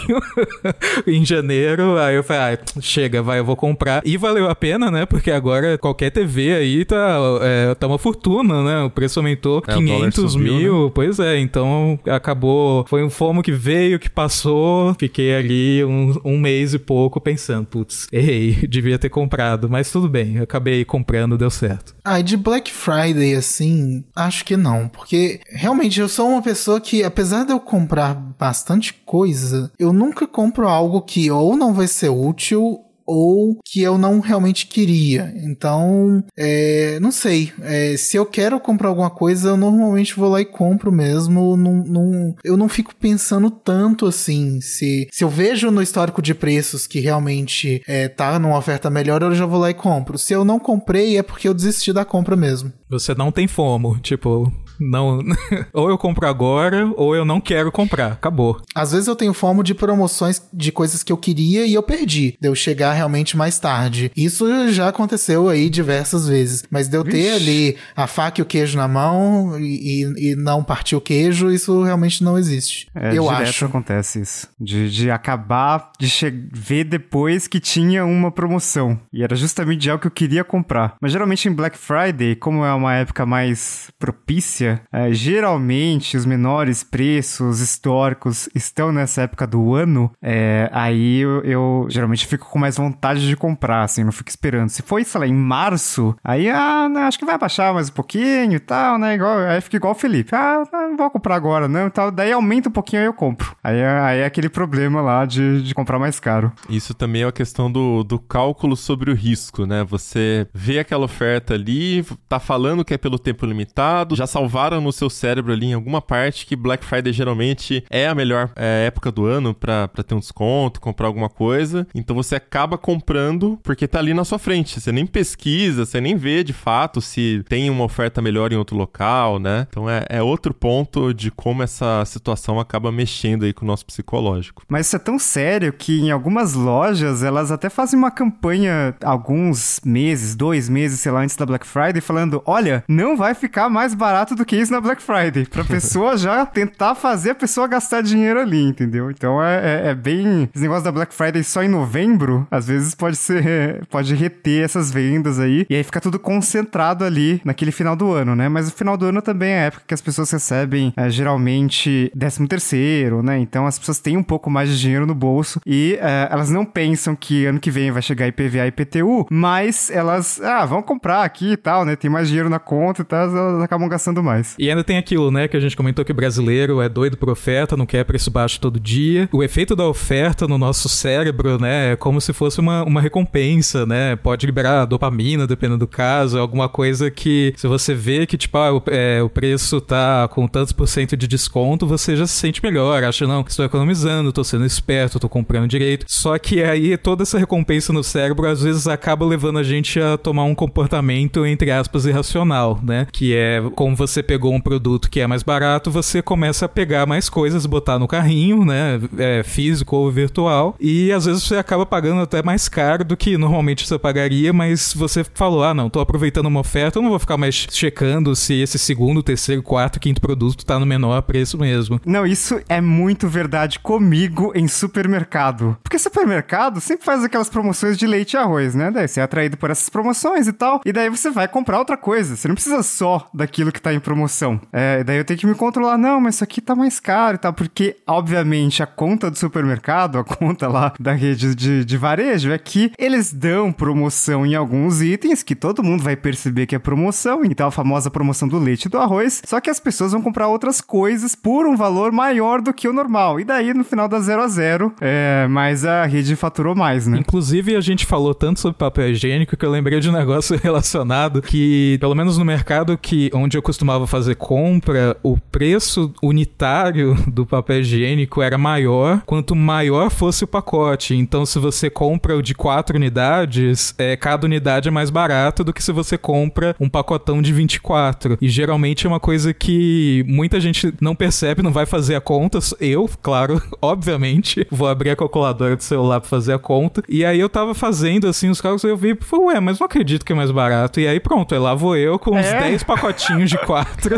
[LAUGHS] em janeiro. Aí eu falei, ah, chega, vai, eu vou comprar. E valeu a pena, né? Porque agora qualquer TV aí tá, é, tá uma fortuna, né? O preço aumentou é, 500 subiu, mil. Né? Pois é, então acabou. Foi um fomo que veio, que passou. Fiquei ali um, um mês e pouco pensando, putz, errei, [LAUGHS] devia ter comprado, mas tudo bem, acabei comprando, deu certo.
Ah, de Black Friday, assim, acho que não, porque realmente eu sou uma pessoa que, apesar de eu comprar bastante coisa, eu nunca compro algo que ou não vai ser útil ou que eu não realmente queria. Então, é, não sei. É, se eu quero comprar alguma coisa, eu normalmente vou lá e compro mesmo. Não, não, eu não fico pensando tanto assim. Se, se eu vejo no histórico de preços que realmente é, tá numa oferta melhor, eu já vou lá e compro. Se eu não comprei, é porque eu desisti da compra mesmo.
Você não tem fomo, tipo, não, [LAUGHS] ou eu compro agora, ou eu não quero comprar. Acabou.
Às vezes eu tenho fomo de promoções de coisas que eu queria e eu perdi. De eu chegar realmente mais tarde. Isso já aconteceu aí diversas vezes. Mas de eu ter Vixe. ali a faca e o queijo na mão e, e, e não partir o queijo, isso realmente não existe.
É, eu acho. acontece isso. De, de acabar de ver depois que tinha uma promoção. E era justamente algo que eu queria comprar. Mas geralmente em Black Friday, como é uma época mais propícia é, geralmente os menores preços históricos estão nessa época do ano, é, aí eu, eu, geralmente fico com mais vontade de comprar, assim, não fico esperando. Se for, sei lá, em março, aí ah, né, acho que vai baixar mais um pouquinho e tal, né? Igual, aí fica igual o Felipe. Ah, não vou comprar agora, não, tal. Daí aumenta um pouquinho aí eu compro. Aí, aí é aquele problema lá de, de comprar mais caro.
Isso também é uma questão do, do cálculo sobre o risco, né? Você vê aquela oferta ali, tá falando que é pelo tempo limitado, já salvar gravaram no seu cérebro ali em alguma parte que Black Friday geralmente é a melhor é, época do ano para ter um desconto, comprar alguma coisa. Então você acaba comprando porque tá ali na sua frente. Você nem pesquisa, você nem vê de fato se tem uma oferta melhor em outro local, né? Então é, é outro ponto de como essa situação acaba mexendo aí com o nosso psicológico.
Mas isso é tão sério que em algumas lojas elas até fazem uma campanha alguns meses, dois meses, sei lá, antes da Black Friday, falando: olha, não vai ficar mais barato do que isso na Black Friday. Pra pessoa [LAUGHS] já tentar fazer a pessoa gastar dinheiro ali, entendeu? Então é, é, é, bem. Esse negócio da Black Friday só em novembro, às vezes pode ser. Pode reter essas vendas aí. E aí fica tudo concentrado ali naquele final do ano, né? Mas o final do ano também é a época que as pessoas recebem é, geralmente 13 terceiro, né? Então as pessoas têm um pouco mais de dinheiro no bolso e é, elas não pensam que ano que vem vai chegar IPVA e IPTU, mas elas, ah, vão comprar aqui e tal, né? Tem mais dinheiro na conta e tal, elas acabam gastando mais. Demais.
E ainda tem aquilo, né, que a gente comentou que brasileiro é doido por oferta, não quer preço baixo todo dia. O efeito da oferta no nosso cérebro, né, é como se fosse uma, uma recompensa, né? Pode liberar dopamina, dependendo do caso, alguma coisa que se você vê que, tipo, ah, o, é, o preço tá com tantos por cento de desconto, você já se sente melhor, acha, não, estou economizando, estou sendo esperto, estou comprando direito. Só que aí toda essa recompensa no cérebro às vezes acaba levando a gente a tomar um comportamento, entre aspas, irracional, né? Que é como você pegou um produto que é mais barato, você começa a pegar mais coisas, botar no carrinho, né? É, físico ou virtual, e às vezes você acaba pagando até mais caro do que normalmente você pagaria, mas você falou, ah, não, tô aproveitando uma oferta, eu não vou ficar mais checando se esse segundo, terceiro, quarto, quinto produto tá no menor preço mesmo.
Não, isso é muito verdade comigo em supermercado. Porque supermercado sempre faz aquelas promoções de leite e arroz, né? Daí você é atraído por essas promoções e tal, e daí você vai comprar outra coisa. Você não precisa só daquilo que tá em promoção. É, daí eu tenho que me controlar, não, mas isso aqui tá mais caro e tal, porque, obviamente, a conta do supermercado, a conta lá da rede de, de varejo, é que eles dão promoção em alguns itens que todo mundo vai perceber que é promoção, então a famosa promoção do leite e do arroz, só que as pessoas vão comprar outras coisas por um valor maior do que o normal. E daí, no final, dá zero a zero, é, mas a rede faturou mais, né?
Inclusive, a gente falou tanto sobre papel higiênico que eu lembrei de um [LAUGHS] negócio relacionado que, pelo menos no mercado que onde eu costumava fazer compra, o preço unitário [LAUGHS] do papel higiênico era maior quanto maior fosse o pacote. Então, se você compra o de quatro unidades, é, cada unidade é mais barato do que se você compra um pacotão de 24. E geralmente é uma coisa que muita gente não percebe, não vai fazer a conta. Eu, claro, [LAUGHS] obviamente, vou abrir a calculadora do celular pra fazer a conta. E aí eu tava fazendo assim os cálculos e eu vi, ué, mas não acredito que é mais barato. E aí pronto, lá vou eu com uns
É.
10 pacotinhos de [LAUGHS] quatro.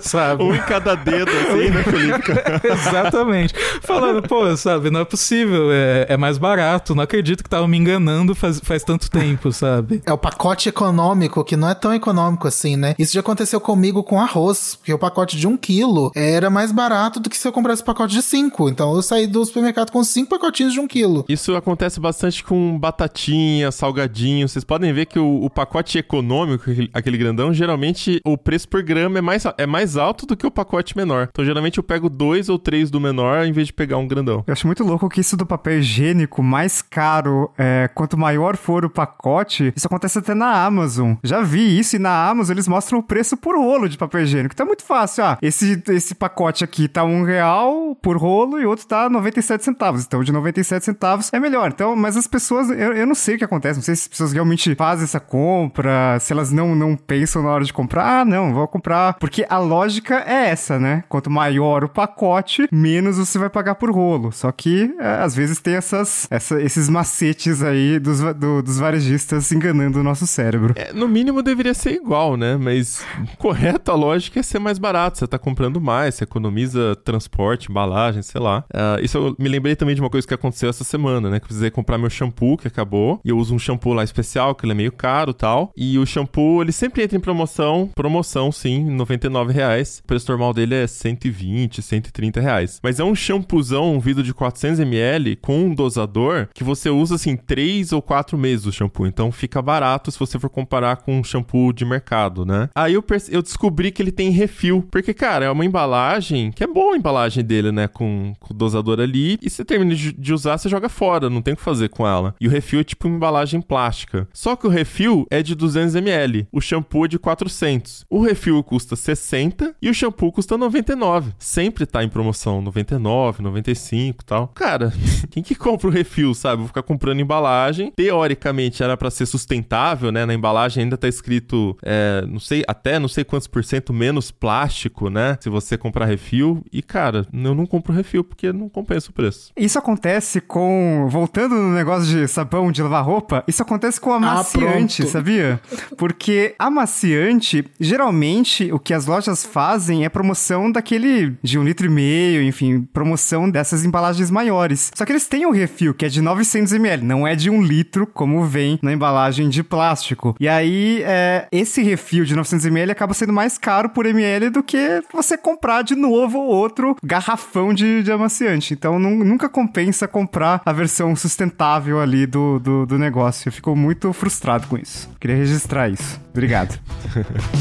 [LAUGHS] sabe?
Um em cada dedo, assim, né, Felipe? [LAUGHS]
Exatamente. Falando, pô, sabe, não é possível, é, é mais barato. Não acredito que tava me enganando faz, faz tanto tempo, sabe?
É o pacote econômico, que não é tão econômico assim, né? Isso já aconteceu comigo com arroz, porque o pacote de um quilo era mais barato do que se eu comprasse o pacote de cinco. Então eu saí do supermercado com cinco pacotinhos de um quilo.
Isso acontece bastante com batatinha, salgadinho. Vocês podem ver que o, o pacote econômico, aquele grandão, geralmente o preço por grama é mais, é mais alto do que o pacote menor. Então, geralmente eu pego dois ou três do menor em vez de pegar um grandão.
Eu acho muito louco que isso do papel higiênico mais caro, é, quanto maior for o pacote, isso acontece até na Amazon. Já vi isso e na Amazon eles mostram o preço por rolo de papel higiênico. Então é muito fácil. Ah, esse, esse pacote aqui tá um real por rolo e outro tá 97 centavos. Então de 97 centavos é melhor. Então, mas as pessoas, eu, eu não sei o que acontece. Não sei se as pessoas realmente fazem essa compra, se elas não, não pensam na hora de comprar. Ah, não, vou comprar. Porque a lógica é essa, né? Quanto maior o pacote, menos você vai pagar por rolo. Só que é, às vezes tem essas, essa- esses macetes aí dos, do- dos varejistas enganando o nosso cérebro.
É, no mínimo deveria ser igual, né? Mas [LAUGHS] correto, a lógica é ser mais barato. Você tá comprando mais, você economiza transporte, embalagem, sei lá. Ah, isso eu me lembrei também de uma coisa que aconteceu essa semana, né? Que eu precisei comprar meu shampoo, que acabou. E eu uso um shampoo lá especial, que ele é meio caro tal. E o shampoo, ele sempre entra em promoção. Promoção, sim, 99 reais. O preço normal dele é 120, 130 reais. Mas é um shampoozão, um vidro de 400ml com um dosador que você usa, assim, 3 ou 4 meses o shampoo. Então fica barato se você for comparar com um shampoo de mercado, né? Aí eu, perce- eu descobri que ele tem refil. Porque, cara, é uma embalagem que é boa a embalagem dele, né? Com, com o dosador ali. E você termina de usar, você joga fora. Não tem o que fazer com ela. E o refil é tipo uma embalagem plástica. Só que o refil é de 200ml. O shampoo é de 400. O refil custa 60 e o shampoo custa 99. Sempre tá em promoção. 99, 95 e tal. Cara, [LAUGHS] quem que compra o refil, sabe? Vou ficar comprando embalagem. Teoricamente era pra ser sustentável, né? Na embalagem ainda tá escrito, é, não sei, até não sei quantos por cento menos plástico, né? Se você comprar refil. E, cara, eu não compro refil porque não compensa o preço.
Isso acontece com. Voltando no negócio de sabão de lavar roupa, isso acontece com amaciante,
pronto.
sabia? Porque amaciante, geralmente, o que as lojas fazem é promoção daquele de um litro e meio, enfim, promoção dessas embalagens maiores. Só que eles têm o refil, que é de 900ml, não é de um litro, como vem na embalagem de plástico. E aí, é, esse refil de 900ml acaba sendo mais caro por ml do que você comprar de novo outro garrafão de, de amaciante. Então, nu- nunca compensa comprar a versão sustentável ali do, do, do negócio. Eu fico muito frustrado com isso. Queria registrar isso. Obrigado. [LAUGHS]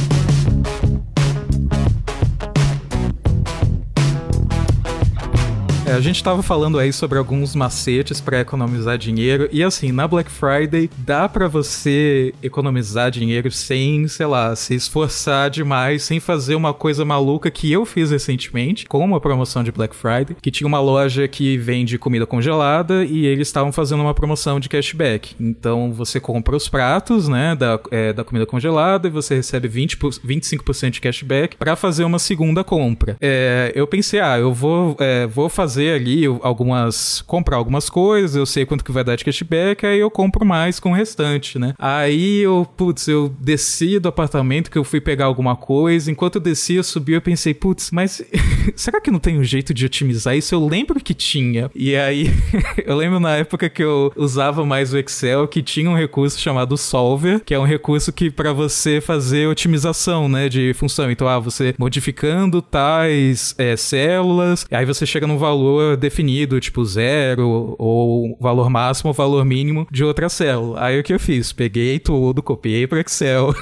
a gente tava falando aí sobre alguns macetes para economizar dinheiro e assim, na Black Friday dá para você economizar dinheiro sem, sei lá, se esforçar demais, sem fazer uma coisa maluca que eu fiz recentemente, com uma promoção de Black Friday, que tinha uma loja que vende comida congelada e eles estavam fazendo uma promoção de cashback. Então você compra os pratos, né, da, é, da comida congelada e você recebe 20 25% de cashback para fazer uma segunda compra. É, eu pensei, ah, eu vou, é, vou fazer ali algumas. comprar algumas coisas, eu sei quanto que vai dar de cashback, aí eu compro mais com o restante, né? Aí eu, putz, eu desci do apartamento que eu fui pegar alguma coisa, enquanto eu desci, eu subi, eu pensei, putz, mas [LAUGHS] será que não tem um jeito de otimizar isso? Eu lembro que tinha. E aí, [LAUGHS] eu lembro na época que eu usava mais o Excel, que tinha um recurso chamado Solver, que é um recurso que para você fazer otimização, né, de função. Então, ah, você modificando tais é, células, aí você chega num valor definido, tipo zero, ou valor máximo ou valor mínimo de outra célula. Aí o que eu fiz? Peguei tudo, copiei para Excel,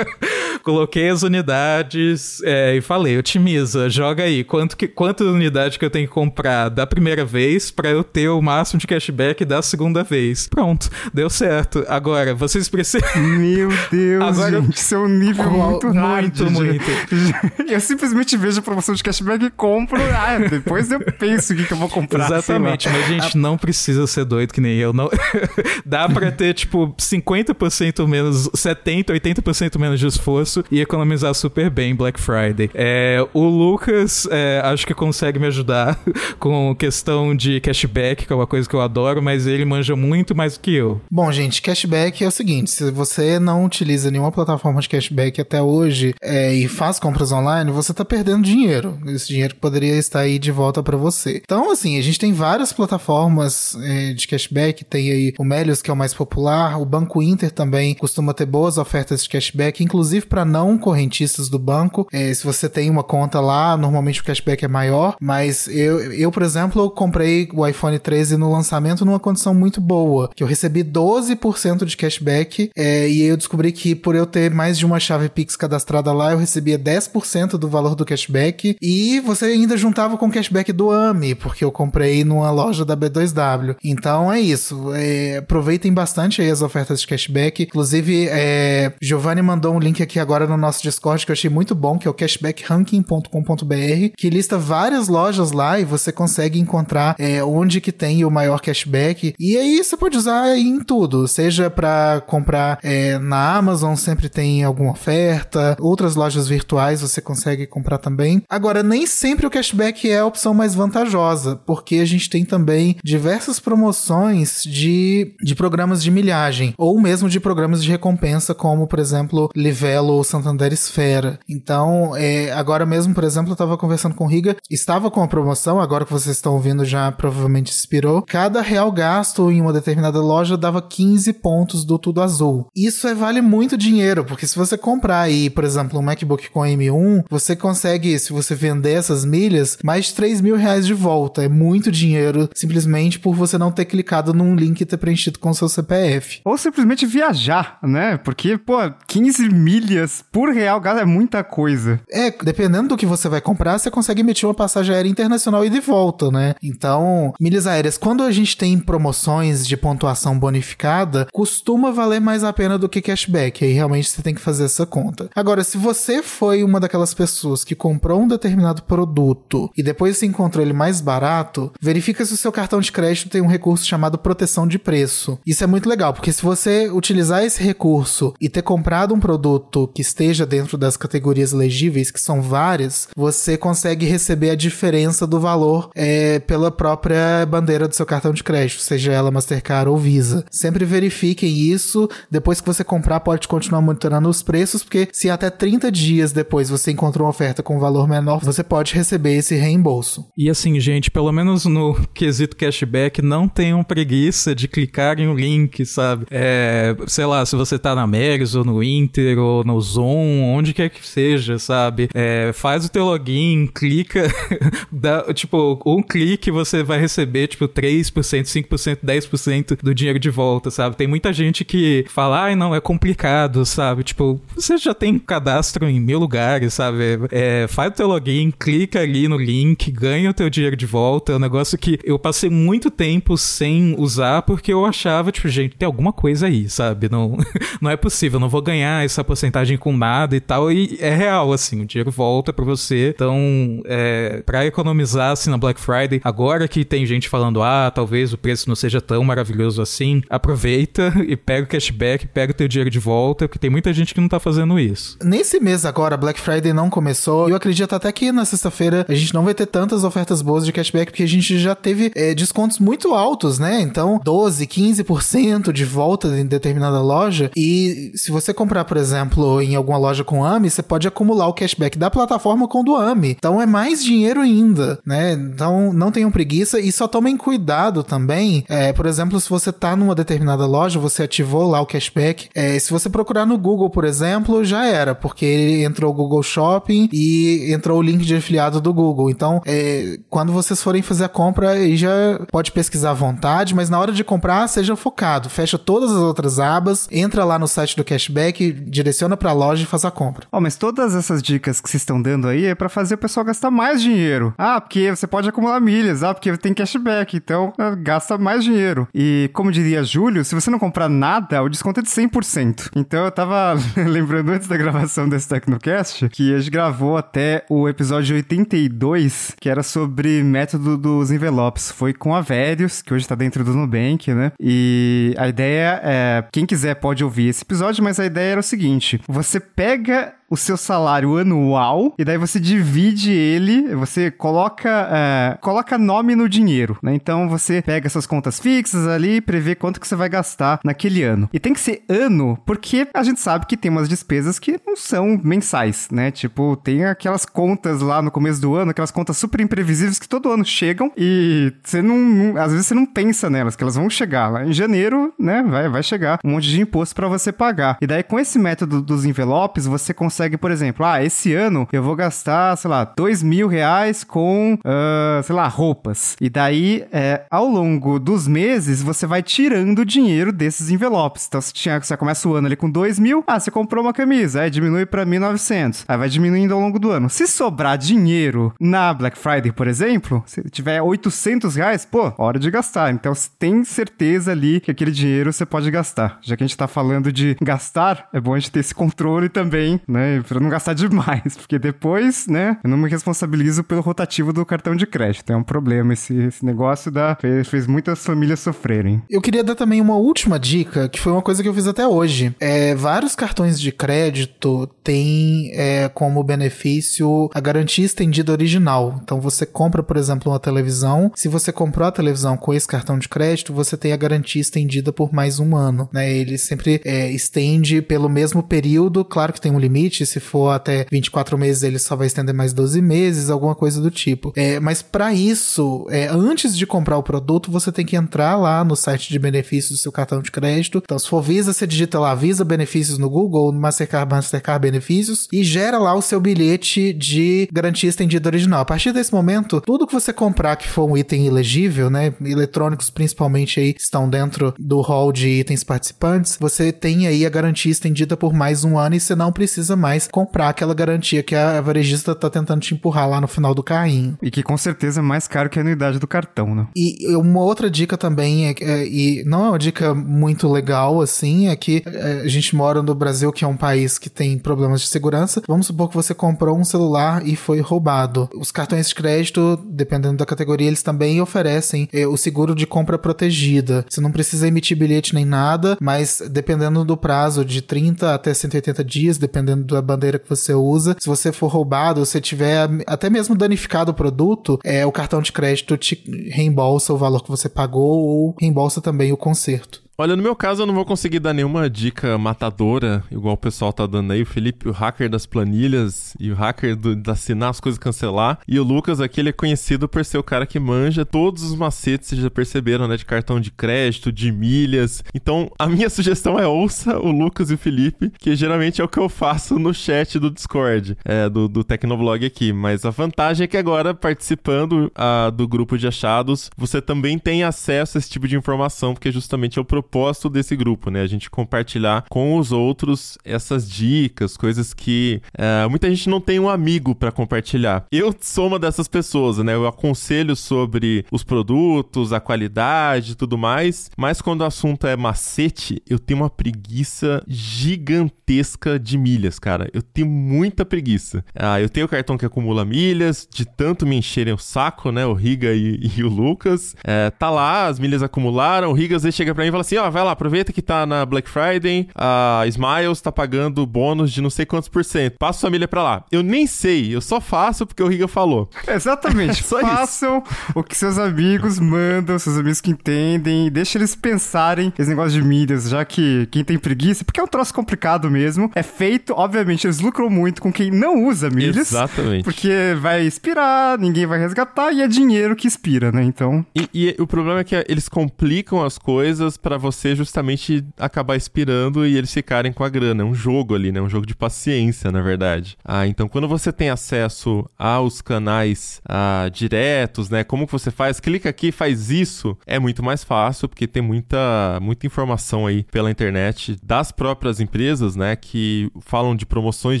[LAUGHS] coloquei as unidades é, e falei, otimiza, joga aí, quanto que, quantas unidades que eu tenho que comprar da primeira vez para eu ter o máximo de cashback da segunda vez. Pronto, deu certo. Agora, vocês precisam... [LAUGHS]
Meu Deus, Agora, gente, isso é um nível muito,
muito, muito. [LAUGHS]
Eu simplesmente vejo a promoção de cashback e compro. Ah, depois eu penso o que, que eu vou comprar.
Exatamente, mas gente, não precisa ser doido que nem eu. Não... [LAUGHS] Dá pra ter, tipo, 50% menos, 70%, 80% menos de esforço e economizar super bem Black Friday. É, o Lucas, é, acho que consegue me ajudar [LAUGHS] com questão de cashback, que é uma coisa que eu adoro, mas ele manja muito mais do que eu.
Bom, gente, cashback é o seguinte: se você não utiliza nenhuma plataforma de cashback até hoje é, e faz compras online, você tá perdendo dinheiro. Esse dinheiro poderia estar aí de volta para você. Então, assim, a gente tem várias plataformas é, de cashback, tem aí o Melius, que é o mais popular, o Banco Inter também costuma ter boas ofertas de cashback, inclusive para não correntistas do banco. É, se você tem uma conta lá, normalmente o cashback é maior, mas eu, eu por exemplo, comprei o iPhone 13 no lançamento numa condição muito boa, que eu recebi 12% de cashback é, e eu descobri que por eu ter mais de uma chave Pix cadastrada lá, eu recebia 10% do valor do cashback e você ainda juntava com o cashback do AMI, porque eu comprei numa loja da B2W. Então é isso. É, aproveitem bastante aí as ofertas de cashback. Inclusive, é, Giovanni mandou um link aqui agora no nosso Discord que eu achei muito bom, que é o cashbackranking.com.br, que lista várias lojas lá e você consegue encontrar é, onde que tem o maior cashback. E aí você pode usar em tudo, seja para comprar é, na Amazon, sempre tem alguma oferta, outras lojas virtuais você consegue comprar também. Agora, nem sempre o cashback é a opção mais vantajosa, porque a gente tem também diversas promoções de, de programas de milhagem, ou mesmo de programas de recompensa, como, por exemplo, Livelo ou Santander Esfera. Então, é, agora mesmo, por exemplo, eu estava conversando com o Riga, estava com a promoção, agora que vocês estão ouvindo já provavelmente expirou. Cada real gasto em uma determinada loja dava 15 pontos do Tudo Azul. Isso é, vale muito dinheiro, porque se você comprar aí, por exemplo, um MacBook com M1, você consegue, se você vender essas milhas, mais de 3 mil reais de volta. É muito dinheiro, simplesmente por você não ter clicado num link e ter preenchido com seu CPF.
Ou simplesmente viajar, né? Porque, pô, 15 milhas por real gasto é muita coisa.
É, dependendo do que você vai comprar, você consegue emitir uma passagem aérea internacional e de volta, né? Então, milhas aéreas, quando a gente tem promoções de pontuação bonificada, costuma valer mais a pena do que cashback. Aí realmente você tem que fazer essa conta. Agora, se você foi uma daquelas pessoas que comprou um determinado produto e depois se encontrou ele mais barato, verifica se o seu cartão de crédito tem um recurso chamado proteção de preço. Isso é muito legal, porque se você utilizar esse recurso e ter comprado um produto que esteja dentro das categorias legíveis, que são várias, você consegue receber a diferença do valor é, pela própria bandeira do seu cartão de crédito, seja ela Mastercard ou Visa. Sempre verifiquem isso. Depois que você comprar, pode continuar monitorando os preços, porque se até 30 dias depois você encontrou uma oferta com valor menor, você pode receber esse reembolso.
E assim, gente, pelo menos no quesito cashback, não tenham preguiça de clicar em um link, sabe? É, sei lá, se você tá na Meris ou no Inter ou no Zoom, onde quer que seja, sabe? É, faz o teu login, clica, [LAUGHS] dá, tipo, um clique você vai receber, tipo, 3%, 5%, 10% do dinheiro de volta, sabe? Tem muita gente que fala, ai, não, é complicado, sabe? Tipo, você já tem cadastro em mil lugares, sabe? É, faz o teu login, clica ali no link, ganha o teu dinheiro de volta. É um negócio que eu passei muito tempo sem usar porque eu achava, tipo, gente, tem alguma coisa aí, sabe? Não, [LAUGHS] não é possível, não vou ganhar essa porcentagem com nada e tal. E é real, assim, o dinheiro volta pra você. Então, é, pra economizar, assim, na Black Friday, agora que tem gente falando, ah, talvez o preço não seja tão maravilhoso assim, aproveita [LAUGHS] e pega o cashback, pega o teu dinheiro de volta, porque tem muita gente que não tá fazendo isso.
Nesse mês agora, Black Friday não começou. Eu acredito até que na sexta-feira a gente não vai ter tantas ofertas boas de cashback, porque a gente já teve é, descontos muito altos, né? Então, 12, 15% de volta em determinada loja. E se você comprar, por exemplo, em alguma loja com AMI, você pode acumular o cashback da plataforma com o do AMI. Então é mais dinheiro ainda, né? Então não tenham preguiça e só tomem cuidado também. É, por exemplo, se você tá numa determinada loja, você ativou lá o cashback. É, se você procurar no Google, por exemplo, já era, porque entrou o Google Shopping e entrou o link de afiliado do Google. Então, é, quando vocês forem fazer a compra, aí já pode pesquisar à vontade, mas na hora de comprar, seja focado. Fecha todas as outras abas, entra lá no site do cashback, direciona para a loja e faz a compra.
Oh, mas todas essas dicas que vocês estão dando aí é para fazer o pessoal gastar mais dinheiro. Ah, porque você pode acumular milhas. Ah, porque tem cashback. Então, é, gasta mais dinheiro. E como diria Júlio, se você não comprar nada, o desconto é de 100%. Então, eu tava [LAUGHS] lembrando antes da gravação desse Tecnocast que a gente gravou até o episódio 82, que era sobre método dos envelopes. Foi com a Verius, que hoje tá dentro do Nubank, né? E a ideia é, quem quiser pode ouvir esse episódio, mas a ideia era o seguinte: você pega o seu salário anual e daí você divide ele, você coloca, é, coloca nome no dinheiro, né? Então você pega essas contas fixas ali e prevê quanto que você vai gastar naquele ano. E tem que ser ano, porque a gente sabe que tem umas despesas que não são mensais, né? Tipo, tem aquelas contas lá no começo do ano, aquelas contas super imprevisíveis que todo ano chegam e você não, não às vezes você não pensa nelas, que elas vão chegar lá em janeiro, né? Vai, vai chegar um monte de imposto para você pagar. E daí com esse método dos envelopes, você consegue consegue, por exemplo, ah, esse ano eu vou gastar, sei lá, dois mil reais com, uh, sei lá, roupas. E daí, é, ao longo dos meses, você vai tirando dinheiro desses envelopes. Então, você, tinha, você começa o ano ali com dois mil, ah, você comprou uma camisa, aí diminui para 1.900. Aí vai diminuindo ao longo do ano. Se sobrar dinheiro na Black Friday, por exemplo, se tiver 800 reais, pô, hora de gastar. Então, você tem certeza ali que aquele dinheiro você pode gastar. Já que a gente tá falando de gastar, é bom a gente ter esse controle também, né? Né? Pra não gastar demais, [LAUGHS] porque depois, né? Eu não me responsabilizo pelo rotativo do cartão de crédito. É um problema. Esse, esse negócio da, fez, fez, muitas famílias sofrerem.
Eu queria dar também uma última dica, que foi uma coisa que eu fiz até hoje. É, vários cartões de crédito têm é, como benefício a garantia estendida original. Então você compra, por exemplo, uma televisão. Se você comprou a televisão com esse cartão de crédito, você tem a garantia estendida por mais um ano. Né? Ele sempre é, estende pelo mesmo período. Claro que tem um limite limite, se for até 24 meses, ele só vai estender mais 12 meses, alguma coisa do tipo. É, mas para isso, é, antes de comprar o produto, você tem que entrar lá no site de benefícios do seu cartão de crédito. Então, se for Visa, você digita lá Visa Benefícios no Google, Mastercard, Mastercard Benefícios, e gera lá o seu bilhete de garantia estendida original. A partir desse momento, tudo que você comprar que for um item elegível, né, eletrônicos principalmente aí estão dentro do hall de itens participantes, você tem aí a garantia estendida por mais um ano e você não precisa mais comprar aquela garantia que a varejista tá tentando te empurrar lá no final do carrinho.
E que com certeza é mais caro que a anuidade do cartão, né?
E uma outra dica também, é, é, e não é uma dica muito legal, assim, é que é, a gente mora no Brasil, que é um país que tem problemas de segurança. Vamos supor que você comprou um celular e foi roubado. Os cartões de crédito, dependendo da categoria, eles também oferecem é, o seguro de compra protegida. Você não precisa emitir bilhete nem nada, mas dependendo do prazo de 30 até 180 dias, dependendo da bandeira que você usa. Se você for roubado, se tiver até mesmo danificado o produto, é, o cartão de crédito te reembolsa o valor que você pagou ou reembolsa também o conserto.
Olha, no meu caso eu não vou conseguir dar nenhuma dica matadora, igual o pessoal tá dando aí. O Felipe, o hacker das planilhas e o hacker do, de assinar as coisas e cancelar. E o Lucas aqui, ele é conhecido por ser o cara que manja todos os macetes, vocês já perceberam, né? De cartão de crédito, de milhas. Então, a minha [LAUGHS] sugestão é ouça o Lucas e o Felipe, que geralmente é o que eu faço no chat do Discord, é, do, do Tecnoblog aqui. Mas a vantagem é que agora, participando uh, do grupo de achados, você também tem acesso a esse tipo de informação, porque justamente o propósito desse grupo, né? A gente compartilhar com os outros essas dicas, coisas que uh, muita gente não tem um amigo para compartilhar. Eu sou uma dessas pessoas, né? Eu aconselho sobre os produtos, a qualidade e tudo mais, mas quando o assunto é macete, eu tenho uma preguiça gigantesca de milhas, cara. Eu tenho muita preguiça. Ah, eu tenho o cartão que acumula milhas, de tanto me encherem o saco, né? O Riga e, e o Lucas. É, tá lá, as milhas acumularam. O Riga vezes chega pra mim e fala assim: ó, vai lá, aproveita que tá na Black Friday, a Smiles tá pagando bônus de não sei quantos por cento. Passa sua milha pra lá. Eu nem sei, eu só faço porque o Riga falou.
Exatamente. [LAUGHS] só Façam isso. o que seus amigos mandam, seus amigos que entendem, deixa eles pensarem esse negócio de milhas, já que quem tem preguiça, porque é um troço complicado mesmo, é feito, obviamente, eles lucram muito com quem não usa milhas.
Exatamente.
Porque vai expirar, ninguém vai resgatar e é dinheiro que expira, né? Então.
E, e o problema é que eles complicam as coisas para você justamente acabar expirando e eles ficarem com a grana. É um jogo ali, né? Um jogo de paciência, na verdade. Ah, então quando você tem acesso aos canais ah, diretos, né? Como que você faz? Clica aqui, faz isso. É muito mais fácil, porque tem muita, muita informação aí pela internet das próprias empresas, né? Que falam de promoções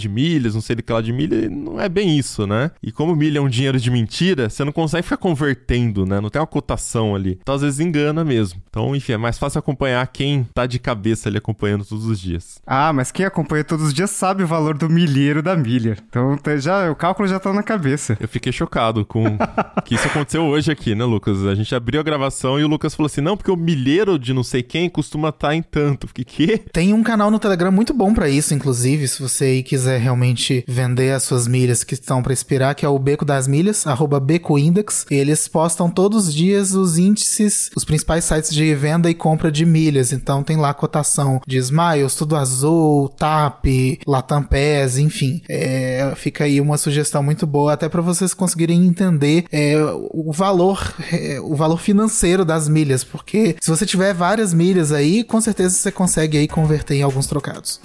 de milhas, não sei de que lá de milha, não é bem isso, né? E como milha é um dinheiro de mentira, você não consegue ficar convertendo, né? Não tem uma cotação ali. Então às vezes engana mesmo. Então, enfim, é mais fácil acompanhar quem tá de cabeça ali acompanhando todos os dias.
Ah, mas quem acompanha todos os dias sabe o valor do milheiro da milha. Então tá, já, o cálculo já tá na cabeça.
Eu fiquei chocado com [LAUGHS] que isso aconteceu hoje aqui, né, Lucas? A gente abriu a gravação e o Lucas falou assim: não, porque o milheiro de não sei quem costuma estar tá em tanto. Fiquei, quê?
Tem um canal no Telegram muito bom para isso, inclusive, se você aí quiser realmente vender as suas milhas que estão para expirar, que é o Beco das Milhas, arroba Beco Index. Eles postam todos os dias os índices, os principais sites de venda e compra de milhas. Então tem lá a cotação de Smiles, Tudo Azul, TAP, Latam Pass, enfim. É, fica aí uma sugestão muito boa, até para vocês conseguirem entender é, o valor, é, o valor financeiro das milhas, porque se você tiver várias milhas aí, com certeza você consegue aí converter em alguns trocados.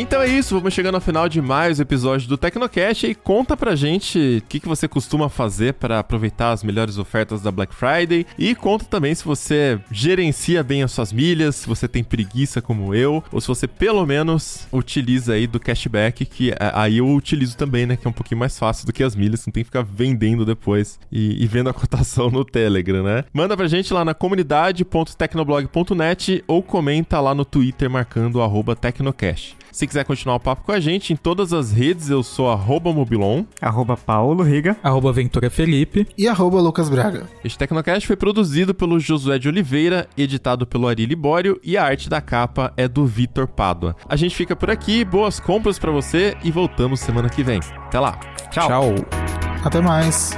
Então é isso, vamos chegando ao final de mais um episódio do Tecnocast e conta pra gente o que, que você costuma fazer para aproveitar as melhores ofertas da Black Friday e conta também se você gerencia bem as suas milhas, se você tem preguiça como eu, ou se você pelo menos utiliza aí do cashback, que aí eu utilizo também, né, que é um pouquinho mais fácil do que as milhas, não tem que ficar vendendo depois e, e vendo a [LAUGHS] cotação no Telegram, né? Manda pra gente lá na comunidade.tecnoblog.net ou comenta lá no Twitter marcando o Tecnocast. Se quiser continuar o papo com a gente, em todas as redes eu sou arroba Mobilon,
arroba Paulo Riga,
arroba Ventura Felipe
e arroba Lucas Braga.
Este Tecnocast foi produzido pelo Josué de Oliveira, editado pelo Ari Libório e a arte da capa é do Vitor Pádua. A gente fica por aqui, boas compras para você e voltamos semana que vem. Até lá. Tchau.
Tchau.
Até mais.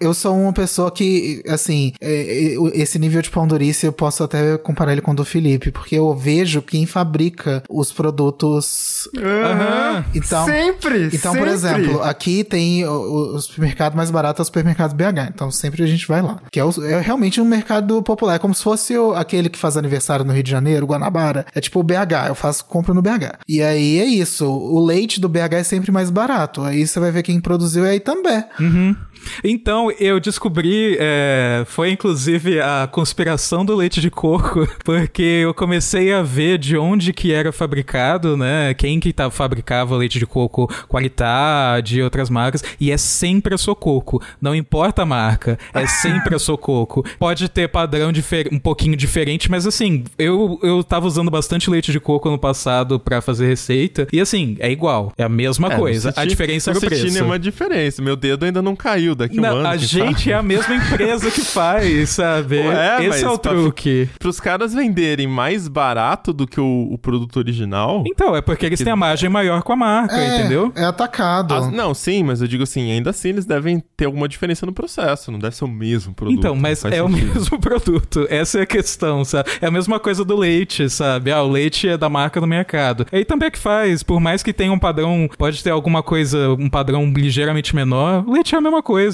Eu sou uma pessoa que, assim, é, é, esse nível de pão eu posso até comparar ele com o do Felipe, porque eu vejo quem fabrica os produtos.
Uhum. Então, sempre!
Então,
sempre.
por exemplo, aqui tem o, o supermercado mais barato é o supermercado BH. Então, sempre a gente vai lá. Que é, o, é realmente um mercado popular. É como se fosse o, aquele que faz aniversário no Rio de Janeiro, Guanabara. É tipo o BH. Eu faço compra no BH. E aí é isso. O leite do BH é sempre mais barato. Aí você vai ver quem produziu é aí também.
Uhum. Então, eu descobri, é, foi inclusive a conspiração do leite de coco, [LAUGHS] porque eu comecei a ver de onde que era fabricado, né? Quem que tá, fabricava leite de coco, qualidade e outras marcas, e é sempre a Sococo. Não importa a marca, é [LAUGHS] sempre a Sococo. Pode ter padrão um pouquinho diferente, mas assim, eu, eu tava usando bastante leite de coco no passado para fazer receita, e assim, é igual, é a mesma é, coisa. A diferença era o preço.
Não nenhuma diferença, meu dedo ainda não caiu daqui um
Não,
ano.
a gente
sabe?
é a mesma empresa que faz, sabe?
Ué,
Esse é o
pra-
truque.
Para os caras venderem mais barato do que o, o produto original.
Então, é porque eles têm a margem maior com a marca,
É,
entendeu?
É atacado.
As- não, sim, mas eu digo assim, ainda assim eles devem ter alguma diferença no processo, não deve ser o mesmo produto.
Então, mas é o
sentido.
mesmo [LAUGHS] produto. Essa é a questão, sabe? É a mesma coisa do leite, sabe? Ah, o leite é da marca do mercado. Aí também é que faz, por mais que tenha um padrão, pode ter alguma coisa, um padrão ligeiramente menor, o leite é a mesma coisa.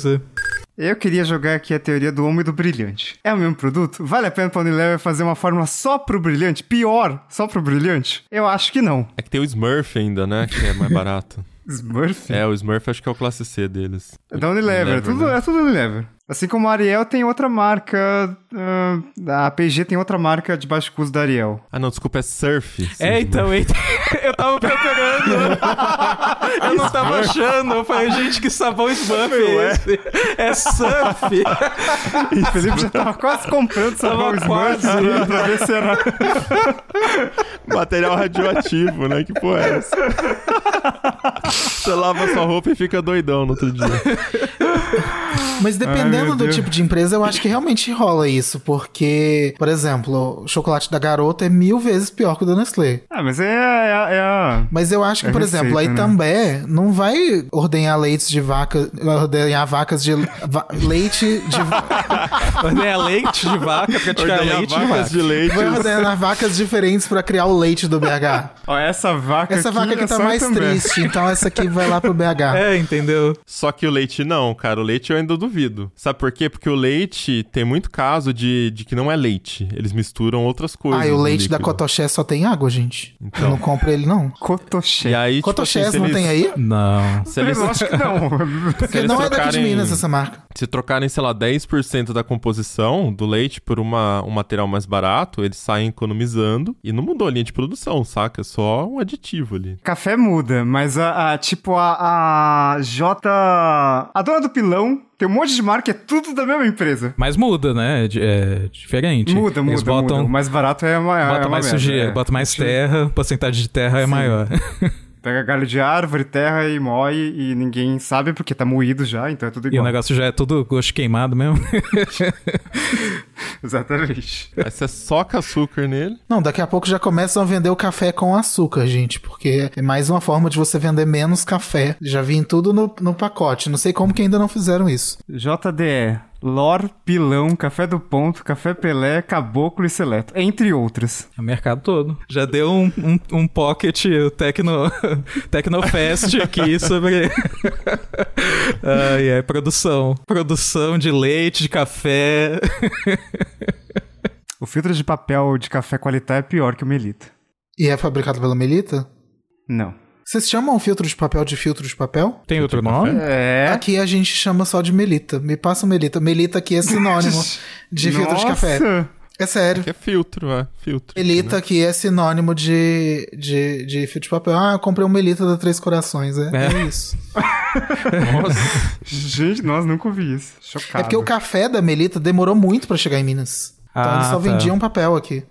Eu queria jogar aqui a teoria do homem do brilhante. É o mesmo produto? Vale a pena pra Unilever fazer uma fórmula só pro brilhante? Pior, só pro brilhante? Eu acho que não.
É que tem o Smurf ainda, né? Que é mais [LAUGHS] barato.
Smurf?
é, o Smurf acho que é o classe C deles.
É da Unilever, tudo,
né?
é tudo Unilever. Assim como a Ariel tem outra marca, ah, a P&G tem outra marca de baixo custo da Ariel.
Ah, não, desculpa, é Surf.
É, então, eita, [LAUGHS] eu tava procurando. [LAUGHS] eu não tava achando. Eu falei, gente, que sabão Smurf é esse? É surf.
O [LAUGHS] Felipe já tava quase comprando sabão. Smurf pra ver se era...
Material radioativo, né? Que porra é essa? Você lava sua roupa e fica doidão no outro dia. [LAUGHS]
Mas
Ai,
dependendo
meu
do tipo de empresa, eu acho que realmente rola isso. Porque, por exemplo, o chocolate da garota é mil vezes pior que o da Nestlé.
Ah, mas é, é, é a...
Mas eu acho que,
É
por exemplo, a
receita, né?
Itambé não vai ordenhar leites de vaca, ordenhar vacas de va- leite de [LAUGHS]
Ordenha leite de vaca pra tirar
Ordenhar
leite de
vacas
vaca.
de leite.
vai ordenar vacas diferentes pra criar o leite do BH.
Ó, essa vaca
Essa
aqui
vaca aqui
é
tá
só
mais
Itambé.
triste, então essa aqui vai lá pro BH. [LAUGHS]
É, entendeu?
Só que o leite não, cara. O leite eu ainda duvido. Sabe por quê? Porque o leite tem muito caso de, de que não é leite. Eles misturam outras coisas.
Ah, e o leite da. Cotoché só tem água, gente.
Então.
Eu não compro ele, não.
Cotoché.
E aí, tipo
Cotoché
assim,
não
eles-
tem aí?
Não.
Se eles,
Eu acho que não. [LAUGHS]
Porque não é daqui de Minas essa marca.
Se trocarem, sei lá, 10% da composição do leite por uma, um material mais barato, eles saem economizando. E não mudou a linha de produção, saca? É só um aditivo ali.
Café muda, mas a, a- tipo a, a J. A dona do pilão tem um monte de marca, é tudo da mesma empresa.
Mas muda, né? É É diferente.
Muda, muda,
Eles botam,
muda. O mais barato é é
bota
uma
mais
merda,
sujeira,
é.
bota mais terra, porcentagem de terra é maior. [LAUGHS]
Pega galho de árvore, terra e moe e ninguém sabe porque tá moído já, então é tudo
E o
igual.
negócio já é tudo gosto queimado mesmo. [LAUGHS]
Exatamente.
Aí você soca açúcar nele.
Não, daqui a pouco já começam a vender o café com açúcar, gente, porque é mais uma forma de você vender menos café. Já vim tudo no, no pacote. Não sei como que ainda não fizeram isso.
JDE. Lor, Pilão, Café do Ponto, Café Pelé, Caboclo e Seleto, entre outras.
É o mercado todo. Já deu um, um, um pocket o Tecno, [LAUGHS] Tecnofest aqui sobre. [LAUGHS] Ai, é, produção. Produção de leite, de café.
O filtro de papel de café qualidade é pior que o Melita.
E é fabricado pela Melita?
Não.
Vocês chamam filtro de papel de filtro de papel?
Tem outro nome?
É.
Aqui a gente chama só de Melita. Me passa o Melita. Melita aqui é sinônimo [LAUGHS] de filtro de café.
Nossa!
É sério.
Que é filtro, é. Filtro.
Melita aqui é sinônimo de, de, de filtro de papel. Ah, eu comprei um Melita da Três Corações. É, é.
É.
isso. [LAUGHS]
Nossa.
Gente, nós nunca ouvi isso. Chocado.
É porque o café da Melita demorou muito pra chegar em Minas. Então
Ah,
eles só
tá.
vendiam papel aqui.